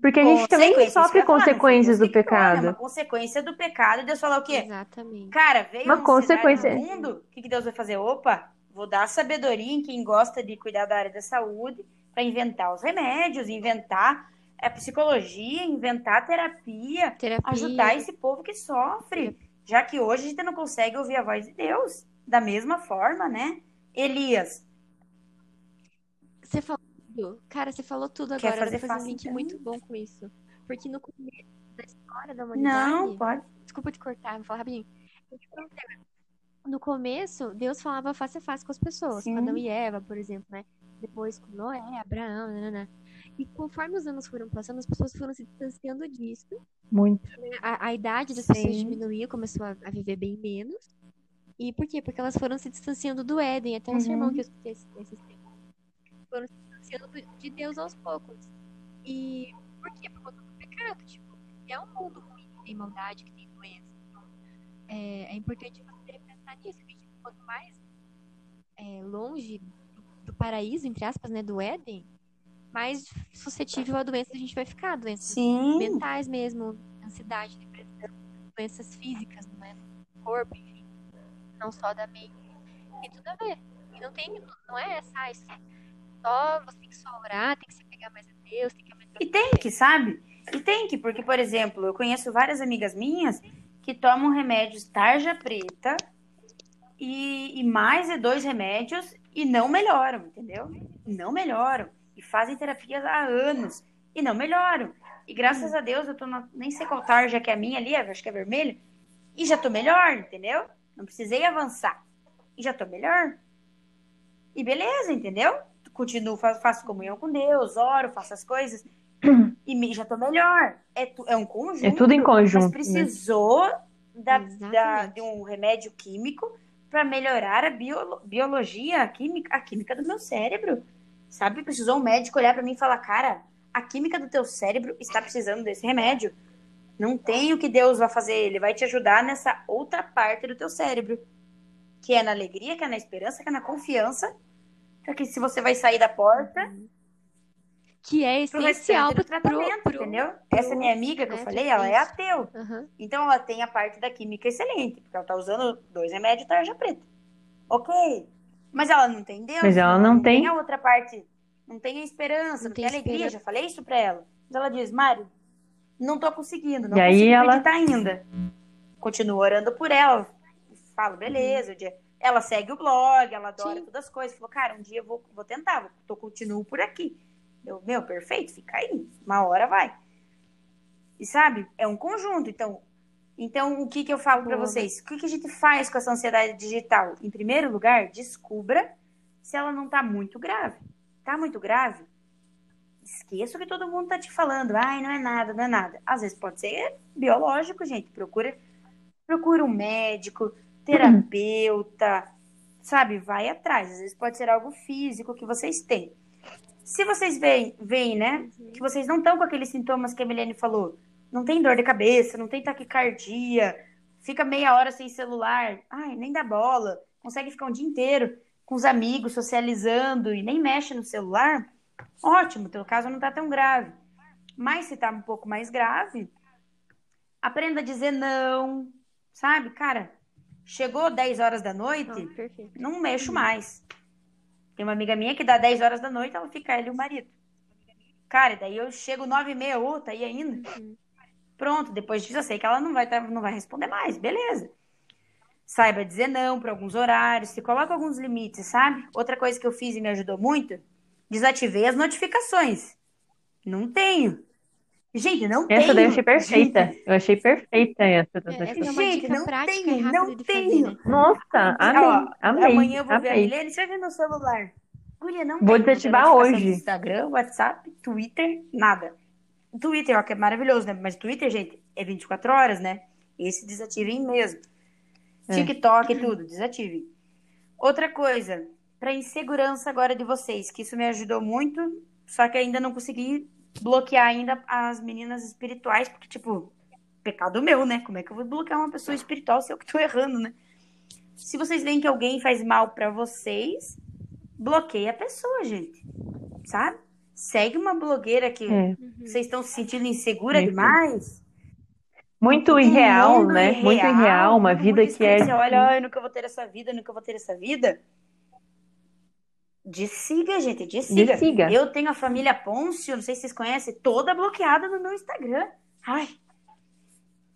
Porque a gente também sofre consequências do pecado. É uma consequência do pecado. Deus falou o quê? Exatamente. Cara, veio uma consequência. no mundo. O que Deus vai fazer? Opa, vou dar sabedoria em quem gosta de cuidar da área da saúde para inventar os remédios, inventar a psicologia, inventar terapia, terapia, ajudar esse povo que sofre. Já que hoje a gente não consegue ouvir a voz de Deus da mesma forma, né? Elias. Você falou tudo. Cara, você falou tudo agora. Quer fazer, fazer um link então? muito bom com isso. Porque no começo da história da humanidade. Não, pode. Desculpa te cortar, vou falar rapidinho. No começo, Deus falava face a face com as pessoas, Sim. com Adão e Eva, por exemplo, né? Depois com Noé, Abraão, nanana. E conforme os anos foram passando, as pessoas foram se distanciando disso. Muito. A, a idade das Sim. pessoas diminuiu, começou a, a viver bem menos. E por quê? Porque elas foram se distanciando do Éden. Até um uhum. sermão que eu escutei esses tempos. Foram se distanciando de Deus aos poucos. E por quê? Por conta do pecado. Tipo, é um mundo ruim que tem maldade, que tem doença. Então, é, é importante você pensar nisso. Que quanto mais é, longe do, do, paraíso, entre aspas, né, do Éden, mais suscetível a doenças a gente vai ficar. Doenças Sim. mentais mesmo, ansiedade, depressão, doenças físicas, não é? corpo, enfim não só da mente. Tem tudo a ver. E não tem, não é essa, ah, só você tem que só orar, tem que se pegar mais a Deus, tem que E tem que, sabe? E tem que, porque, por exemplo, eu conheço várias amigas minhas que tomam remédios tarja preta e, e mais de dois remédios e não melhoram, entendeu? Não melhoram. E fazem terapia há anos. e não melhoro. E graças a Deus eu tô na, nem sei qual tarja que é a minha ali, acho que é vermelho, e já tô melhor, entendeu? Não precisei avançar. E já tô melhor. E beleza, entendeu? Continuo, faço comunhão com Deus, oro, faço as coisas. [clears throat] E já tô melhor. É, tu, é um conjunto. É tudo em conjunto. Mas né? precisou né? da, da, de um remédio químico para melhorar a bio, biologia, a química, a química do meu cérebro. Sabe? Precisou um médico olhar para mim e falar: cara, a química do teu cérebro está precisando desse remédio. Não tem o que Deus vai fazer, ele vai te ajudar nessa outra parte do teu cérebro, que é na alegria, que é na esperança, que é na confiança, que se você vai sair da porta, que é essencial para o tratamento, pro, entendeu? Pro, Essa minha amiga que eu falei, ela é ateu. Uhum. Então ela tem a parte da química excelente, porque ela tá usando dois remédios tarja preta. OK. Mas ela não tem Deus. Mas ela não, não tem... tem a outra parte, não tem a esperança, não, não tem, tem alegria, já falei isso para ela. Mas ela diz: "Mário, não tô conseguindo, não e consigo aí ela... acreditar ainda". Continuo orando por ela. Falo, beleza, o dia ela segue o blog, ela adora Sim. todas as coisas. Falou, cara, um dia eu vou, vou tentar, vou, tô, continuo por aqui. Eu, meu, perfeito, fica aí. Uma hora vai. E sabe, é um conjunto. Então, então o que, que eu falo para vocês? O que, que a gente faz com essa ansiedade digital? Em primeiro lugar, descubra se ela não tá muito grave. Tá muito grave? Esqueça o que todo mundo tá te falando. Ai, não é nada, não é nada. Às vezes pode ser biológico, gente. Procura, procura um médico, terapeuta, sabe? Vai atrás. Às vezes pode ser algo físico que vocês têm. Se vocês veem, veem né, que vocês não estão com aqueles sintomas que a Milene falou, não tem dor de cabeça, não tem taquicardia, fica meia hora sem celular, ai, nem dá bola, consegue ficar um dia inteiro com os amigos, socializando e nem mexe no celular, ótimo, teu caso não está tão grave. Mas se está um pouco mais grave, aprenda a dizer não, sabe? Cara, chegou 10 horas da noite, não, não mexo mais. Tem uma amiga minha que dá 10 horas da noite, ela fica e o marido. Cara, daí eu chego 9 e meia, ou tá aí ainda. Uhum. Pronto, depois disso eu sei que ela não vai, tá, não vai responder mais, beleza. Saiba dizer não para alguns horários, se coloca alguns limites, sabe? Outra coisa que eu fiz e me ajudou muito, desativei as notificações. Não tenho. Gente, não tem. Essa daí eu achei perfeita. Gente. Eu achei perfeita essa. É, essa é gente, não tem, não tem. Nossa, amei, Ó, amei. Amanhã eu vou amei. ver a Milene, você vai ver no celular. Guria, não vou desativar hoje. Instagram, WhatsApp, Twitter, nada. Twitter, ó, que é maravilhoso, né? Mas Twitter, gente, é 24 horas, né? Esse desativem mesmo. É. TikTok e tudo, desativem. Outra coisa, para insegurança agora de vocês, que isso me ajudou muito, só que ainda não consegui bloquear ainda as meninas espirituais, porque, tipo, pecado meu, né? Como é que eu vou bloquear uma pessoa espiritual se eu que tô errando, né? Se vocês veem que alguém faz mal para vocês, bloqueia a pessoa, gente. Sabe? Segue uma blogueira que é. vocês estão se sentindo insegura demais. Muito irreal, né? Irreal, muito irreal, uma vida que é. Você olha, oh, eu nunca vou ter essa vida, eu nunca vou ter essa vida. Desiga, gente, desiga. desiga. Eu tenho a família Pôncio, não sei se vocês conhecem, toda bloqueada no meu Instagram. Ai.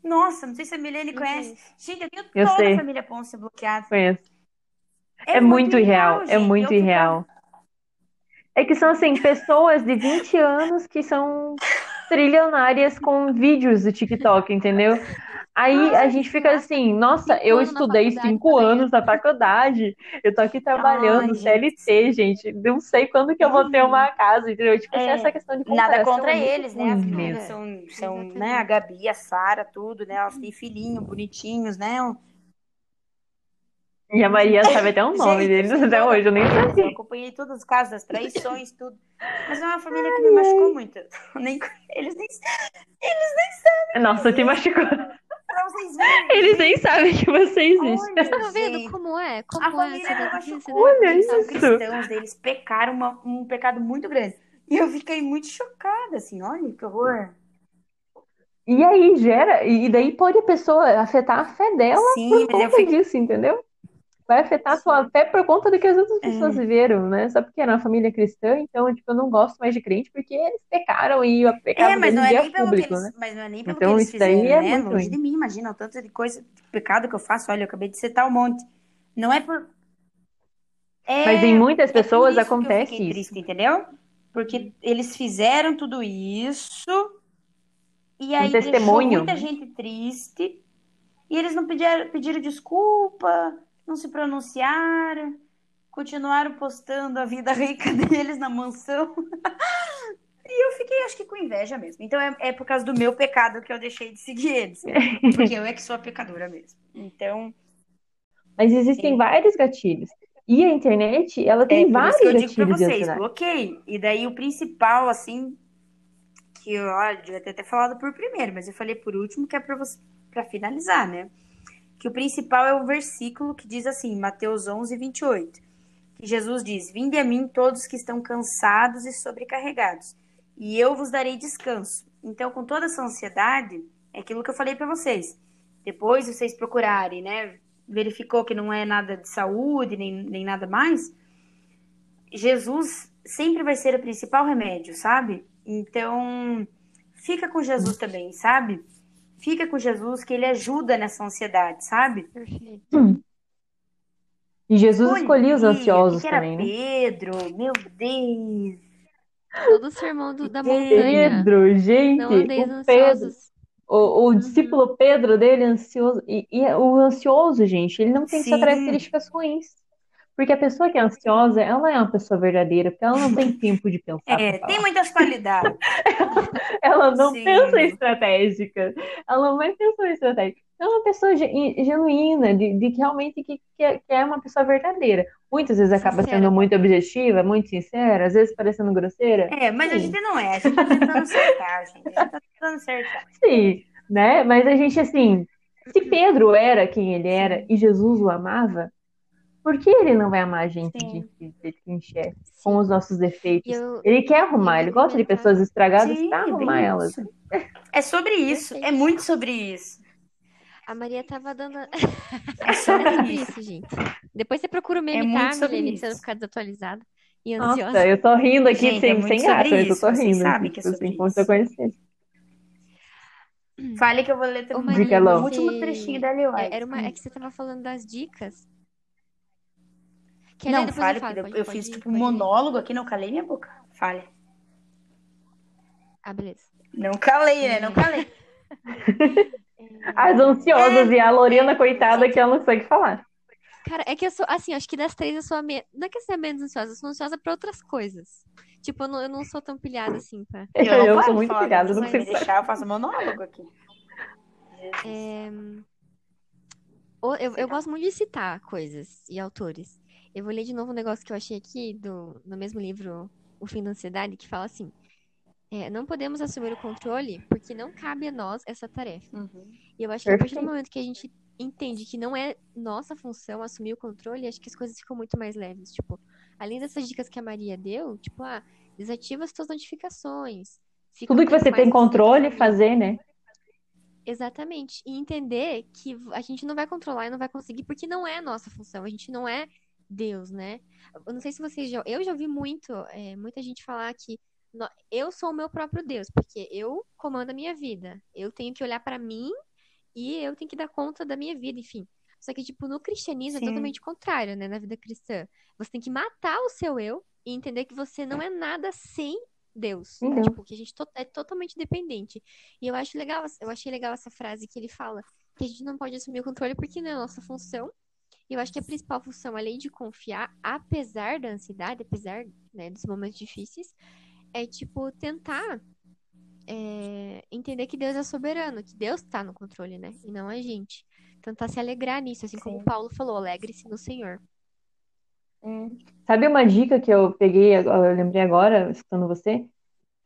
Nossa, não sei se a Milene conhece. Gente, eu tenho eu toda sei. a família Pôncio bloqueada. Conheço. É, é muito, muito irreal, é muito eu irreal. Fico... É que são, assim, pessoas de 20 anos que são trilionárias com vídeos do TikTok, entendeu? Aí a gente fica assim, nossa, eu estudei cinco anos na faculdade, eu tô aqui trabalhando, Ai, CLT, gente, não sei quando que eu vou ter uma casa, entendeu? Tipo, assim, é, essa questão de Nada contra é eles, né? São, são né, a Gabi, a Sara, tudo, né? Elas têm filhinho, bonitinhos, né? E a Maria [laughs] sabe até o nome deles até hoje, eu nem sei. Eu acompanhei todos os casos das traições, tudo. Mas é uma família que me machucou muito. [laughs] Nem, eles, nem, eles nem sabem. Nossa, te machucou vocês verem. Eles nem sabem que você existe. Olha, tá vendo como é? Como a é família essa machucou. Olha isso. Os cristãos deles pecaram uma, um pecado muito grande. E eu fiquei muito chocada, assim, olha que horror. E aí gera, e daí pode a pessoa afetar a fé dela Sim, por conta fiquei... disso, entendeu? Vai afetar a sua fé por conta do que as outras pessoas é. viveram, né? Só porque era uma família cristã, então, tipo, eu não gosto mais de crente porque eles pecaram e o pecado é, mas não é, é nem pelo público, eles, né? Mas não é nem pelo então, que eles fizeram, daí é né? Longe ruim. de mim, imagina o tanto de coisa, de pecado que eu faço. Olha, eu acabei de citar um monte. Não é por... É, mas em muitas pessoas é acontece isso. Triste, entendeu? Porque eles fizeram tudo isso e aí Um deixou testemunho. muita gente triste e eles não pediram, pediram desculpa, não se pronunciaram, continuaram postando a vida [laughs] rica deles na mansão. [laughs] E eu fiquei, acho que com inveja mesmo. Então é, é por causa do meu pecado que eu deixei de seguir eles. Porque eu é que sou a pecadora mesmo. Então, Mas existem vários gatilhos. E a internet, ela tem é vários isso que eu digo pra gatilhos vocês, bloqueei. E daí o principal, assim, que eu ó, devia ter até falado por primeiro, mas eu falei por último, que é pra, você, pra finalizar, né? Que o principal é o versículo que diz assim, Mateus 11, 28. Que Jesus diz, Vinde a mim todos que estão cansados e sobrecarregados, e eu vos darei descanso. Então, com toda essa ansiedade, é aquilo que eu falei pra vocês. Depois vocês procurarem, né? Verificou que não é nada de saúde, nem, nem nada mais. Jesus sempre vai ser o principal remédio, sabe? Então, fica com Jesus também, sabe? Fica com Jesus, que ele ajuda nessa ansiedade, sabe? Perfeito. E Jesus escolhia os ansiosos que era também, né? Pedro, meu Deus. Todo o sermão do- da Pedro, montanha. Pedro, gente, Não andeis o Pedro, o, o Uhum. discípulo Pedro dele é ansioso. E, e o ansioso, gente, ele não tem Sim. características ruins. Porque a pessoa que é ansiosa, ela é uma pessoa verdadeira, porque ela não tem [laughs] tempo de pensar. É, tem muitas qualidades. [laughs] Ela não Sim. pensa estratégica. Ela não vai pensar em estratégia. É uma pessoa ge- genuína, de, de que realmente que, que é, que é uma pessoa verdadeira. Muitas vezes acaba Sincera. sendo muito objetiva, muito sincera, às vezes parecendo grosseira. É, mas a Sim. gente não é, a gente tá tentando acertar, [laughs] gente. A gente tá tentando acertar. Sim, né? Mas a gente, assim, se Pedro era quem ele era e Jesus o amava, por que ele não vai amar a gente Sim. de, de, de é, com os nossos defeitos? Eu, Ele quer arrumar, ele gosta de pessoas estragadas Sim, pra é arrumar elas. isso. [laughs] É sobre isso, é muito sobre isso. a Maria tava dando. É É sobre [laughs] sobre isso. gente. Depois você procura o meme, É muito tá, sobre Milene? Pra você não ficar desatualizada e ansiosa. Nossa, eu tô rindo aqui Gente, é sem, muito sem sobre graça, mas eu tô vocês rindo. sabem aqui, que é sobre assim, como isso. conhecesse. Fale que eu vou ler Ô, o último você- trechinho da White. É, era uma... é que você tava falando das dicas. Não, fale, eu falo. porque Pode, eu pode fiz tipo um monólogo aqui, não calei minha boca. Fale. Ah, beleza. Não calei, né? Não calei. [laughs] As ansiosas e a Lorena, coitada, que ela não consegue falar. Cara, é que eu sou, assim, acho que das três eu sou a menos. Não é que eu seja menos ansiosa, eu sou ansiosa pra outras coisas. Tipo, eu não, eu não sou tão pilhada assim pra. [laughs] Eu, não sou paro de muito falar, pilhada, não sei me deixar, eu faço monólogo aqui. É, o- Eu, eu gosto muito de citar coisas e autores. Eu vou ler de novo um negócio que eu achei aqui do, no mesmo livro, O Fim da Ansiedade, que fala assim: é, não podemos assumir o controle porque não cabe a nós essa tarefa. Uhum. E eu acho que a partir do momento que a gente entende que não é nossa função assumir o controle, acho que as coisas ficam muito mais leves. Tipo, além dessas dicas que a Maria deu, tipo, ah, desativa as suas notificações. Fica Tudo que você tem controle, fazer, né? Exatamente. E entender que a gente não vai controlar e não vai conseguir porque não é a nossa função. A gente não é Deus, né? Eu não sei se vocês já. Eu já ouvi muito, é, muita gente falar que no- eu sou o meu próprio Deus, porque eu comando a minha vida. Eu tenho que olhar pra mim e eu tenho que dar conta da minha vida, enfim. Só que, tipo, no cristianismo é Sim. totalmente contrário, né? Na vida cristã. Você tem que matar o seu eu e entender que você não é nada sem Deus. Deus. Tipo, que a gente to- é totalmente dependente. E eu acho legal, eu achei legal essa frase que ele fala, que a gente não pode assumir o controle porque não é a nossa função. E eu acho que a principal função, além de confiar, apesar da ansiedade, apesar, né, dos momentos difíceis, é tipo tentar é, entender que Deus é soberano, que Deus tá no controle, né? E não a gente. Tentar se alegrar nisso, assim como Sim. Paulo falou, alegre-se no Senhor. Sabe uma dica que eu peguei, eu lembrei agora, escutando você,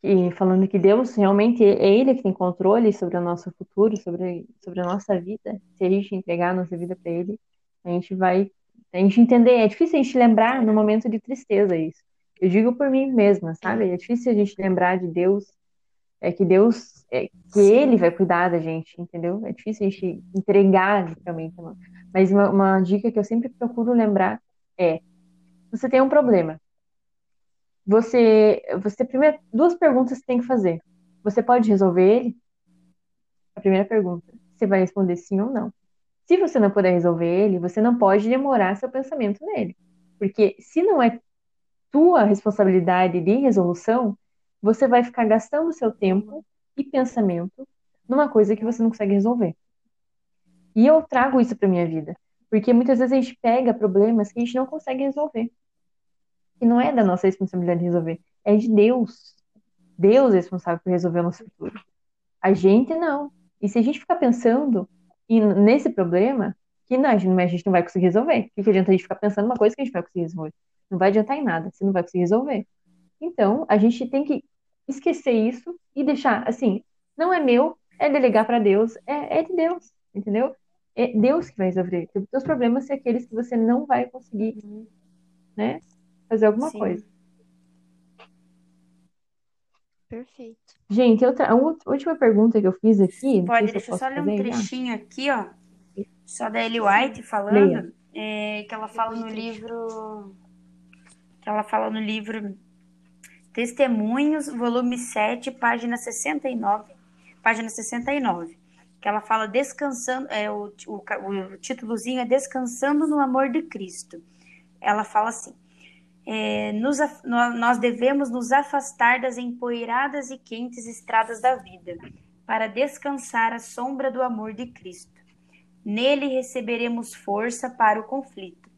e falando que Deus realmente é Ele que tem controle sobre o nosso futuro, sobre, sobre a nossa vida. Se a gente entregar a nossa vida para Ele, a gente vai, a gente entender. É difícil a gente lembrar no momento de tristeza isso. Eu digo por mim mesma, sabe? É difícil a gente lembrar de Deus, é que Deus, é, que. Ele vai cuidar da gente, entendeu? É difícil a gente entregar literalmente. mão. Mas uma, uma dica que eu sempre procuro lembrar é você tem um problema. Você, você primeiro, duas perguntas você tem que fazer. Você pode resolver ele? A primeira pergunta. Você vai responder sim ou não. Se você não puder resolver ele, você não pode demorar seu pensamento nele. Porque se não é tua responsabilidade de resolução, você vai ficar gastando seu tempo e pensamento numa coisa que você não consegue resolver. E eu trago isso para minha vida, porque muitas vezes a gente pega problemas que a gente não consegue resolver. E não é da nossa responsabilidade resolver, é de Deus. Deus é responsável por resolver o nosso futuro. A gente não. E se a gente ficar pensando nesse problema, que não, a gente não vai conseguir resolver. O que, que adianta a gente ficar pensando numa coisa que a gente vai conseguir resolver? Não vai adiantar em nada, você não vai conseguir resolver. Então, a gente tem que esquecer isso e deixar, assim, não é meu, é delegar para Deus, é, é de Deus, entendeu? É Deus que vai resolver. Os problemas são aqueles que você não vai conseguir, né, fazer alguma Sim. coisa. Perfeito. Gente, outra, a última pergunta que eu fiz aqui, Pode, se deixa eu só ler um já. trechinho aqui, ó. Só da Ellie White falando, é, que ela fala no livro. Que ela fala no livro Testemunhos, volume 7, página 69. Página 69. Que ela fala descansando. É, o, o, o títulozinho é Descansando no Amor de Cristo. Ela fala assim. É, nos nós devemos nos afastar das empoeiradas e quentes estradas da vida, para descansar à sombra do amor de Cristo. Nele receberemos força para o conflito.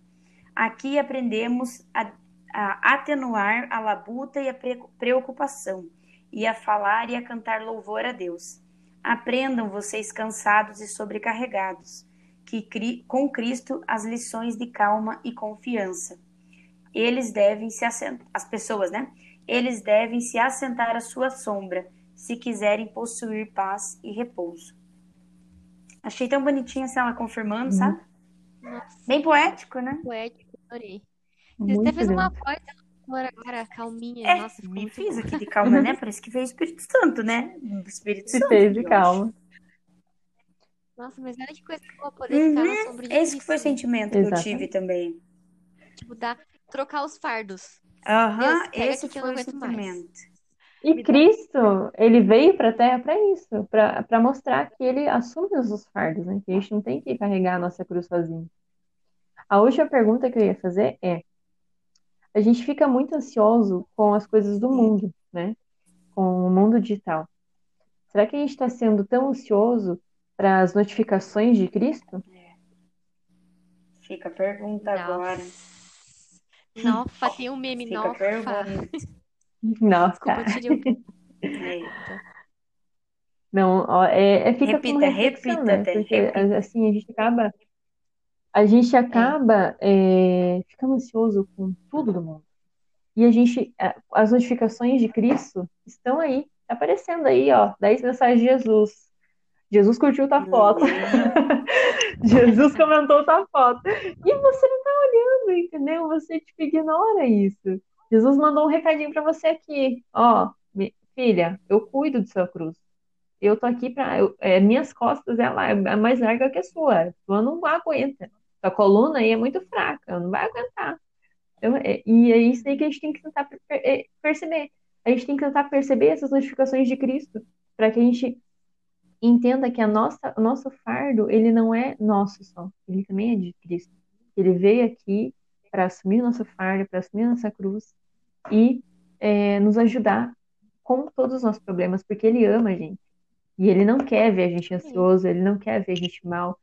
Aqui aprendemos a, a atenuar a labuta e a pre- preocupação, e a falar e a cantar louvor a Deus. Aprendam vocês cansados e sobrecarregados, que com Cristo as lições de calma e confiança eles devem se assentar, as pessoas, né? Eles devem se assentar à sua sombra, se quiserem possuir paz e repouso. Achei tão bonitinha assim ela confirmando, Uhum. sabe? Nossa, Bem poético, né? poético, adorei. Você Muito até fez uma voz agora, calminha. É, Nossa, ficou me muito fiz bom. aqui de calma, né? [laughs] Parece que veio o Espírito Santo, né? O Espírito Se Santo. fez de eu calma. Nossa, mas olha que coisa boa poder ficar na Uhum, sombra de Esse que foi o sentimento que eu Exatamente. tive também. Tipo, dar, trocar os fardos. Aham, esse que foi o sentimento. E Me dá- Cristo, ele veio para a Terra para isso, para mostrar que ele assume os fardos, né? Que a gente não tem que carregar a nossa cruz sozinho. A última pergunta que eu ia fazer é: a gente fica muito ansioso com as coisas do mundo, né? Com o mundo digital. Será que a gente está sendo tão ansioso para as notificações de Cristo? Fica a pergunta agora. Nossa, tem um meme, Fica nossa. pergunta. Nossa, Desculpa, eu tirei um não, ó, é, é- fica como Repita, reflexão, repita, né? Porque repita. assim a gente acaba a gente acaba é, ficando ansioso com tudo do mundo. E a gente, as notificações de Cristo estão aí, aparecendo aí, ó, 10 mensagens de Jesus. Jesus curtiu tua foto. Jesus comentou tua foto. E você não tá olhando, entendeu? Você tipo, ignora isso. Jesus mandou um recadinho pra você aqui. Ó, filha, eu cuido de sua cruz. Eu tô aqui pra. eu- é, minhas costas é, lá, é mais larga que a sua. A sua não aguenta. Sua coluna aí é muito fraca, não vai aguentar. Então, é- e é isso aí que a gente tem que tentar é, perceber. A gente tem que tentar perceber essas notificações de Cristo, para que a gente entenda que a nossa, o nosso fardo, ele não é nosso só, ele também é de Cristo. Ele veio aqui para assumir o nosso fardo, para assumir a nossa cruz e é, nos ajudar com todos os nossos problemas, porque ele ama a gente. E ele não quer ver a gente ansioso, ele não quer ver a gente mal.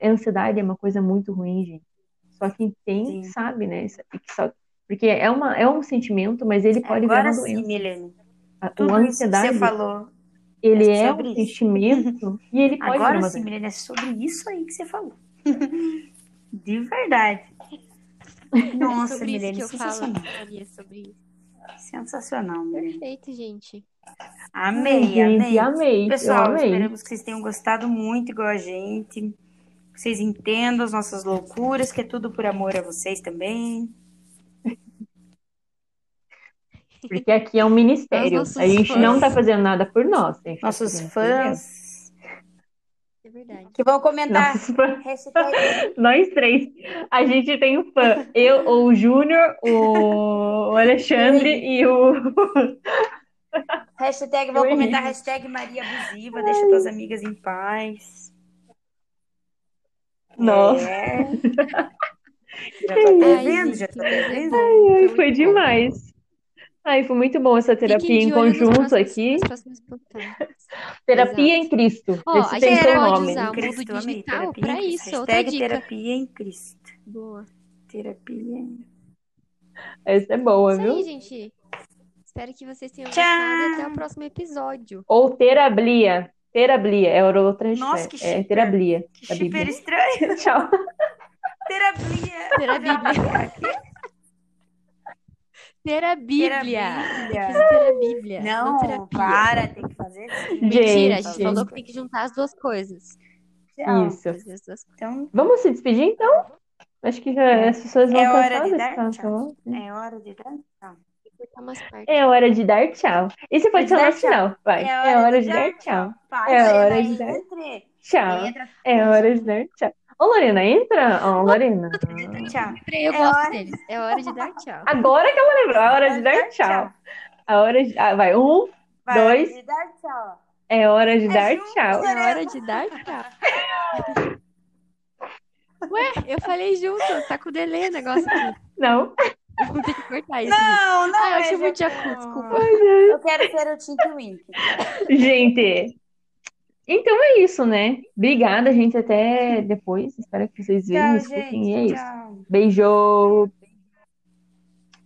A ansiedade é uma coisa muito ruim, gente. Só quem tem Sim. sabe, né? Só- Porque é, uma, é um sentimento, mas ele pode virar Agora uma sim, doença. Milene. A, Tudo a isso que ansiedade, você falou. Ele é é um isso. sentimento e ele pode Agora sim, doença. Milene, é sobre isso aí que você falou. [laughs] De verdade. [laughs] Nossa, sobre isso Milene, que eu sensacional. falaria sobre isso. Sensacional, Milene. Perfeito, gente. Amei, Gente, amei. amei. Pessoal, amei. esperamos que vocês tenham gostado muito, igual a gente. Que vocês entendam as nossas loucuras, que é tudo por amor a vocês também. Porque aqui é um ministério. A gente fãs. não tá fazendo nada por nós. A gente tá Nossos Deus. fãs É verdade. que vão comentar. [laughs] Nós três. A gente tem um fã. Eu, o Júnior, o Alexandre e o. [laughs] hashtag vão comentar hashtag Maria Abusiva, deixa tuas amigas em paz. Nossa. É. [laughs] Já tô até Ai, vendo, já tô é vendo. Ai, foi demais. Ai, foi muito bom essa terapia em conjunto próximos- aqui. [laughs] Terapia Exato. em Cristo. Ó, Esse a tem gente seu pode nome. usar o Cristo, mundo amei. digital Terapia em pra Cristo. isso. Outra Hashtag dica. terapia em Cristo. Boa. Terapia em... Essa é boa, Isso viu? aí, gente. Espero que vocês tenham Tchau. gostado até o próximo episódio. Ou terablia. Terablia. É outra Nossa, que É terablia Que super estranho. [laughs] [laughs] Tchau. Terapia. Ter a Bíblia. Ter a Bíblia. Tem que Terapia. ter a Bíblia. Não, Não, terapia. para, tem que fazer sim. Mentira, a Gente. gente falou que tem que juntar as duas coisas. Isso. Coisas. Então, Vamos se despedir, então? Acho que já É. as pessoas vão É hora cansar de dar tchau. é hora de dar tchau. Cortar umas partes. É hora de dar tchau. Esse pode de ser o nosso tchau. final. Vai. É hora de dar tchau. É hora de dar. Tchau. É hora de dar tchau. Ô, Lorena, entra. Ó, Lorena. Tchau. Lembrei, eu É gosto hora- deles. É hora de dar tchau. Agora que ela lembrou. A hora de dar tchau. A hora de... ah, vai. Um. Vai, Dois. hora de dar tchau. É hora de É dar junto, tchau. É hora de dar tchau. [laughs] Ué, eu falei junto, tá com delay o negócio aqui. Não. Eu vou ter que cortar isso. Não, não Ah, eu é muito não. desculpa. Eu quero ser o Tink Wink. Gente. Então é isso, né? Obrigada, gente. Até depois. Espero que vocês vejam, escutem. E é isso. Beijo.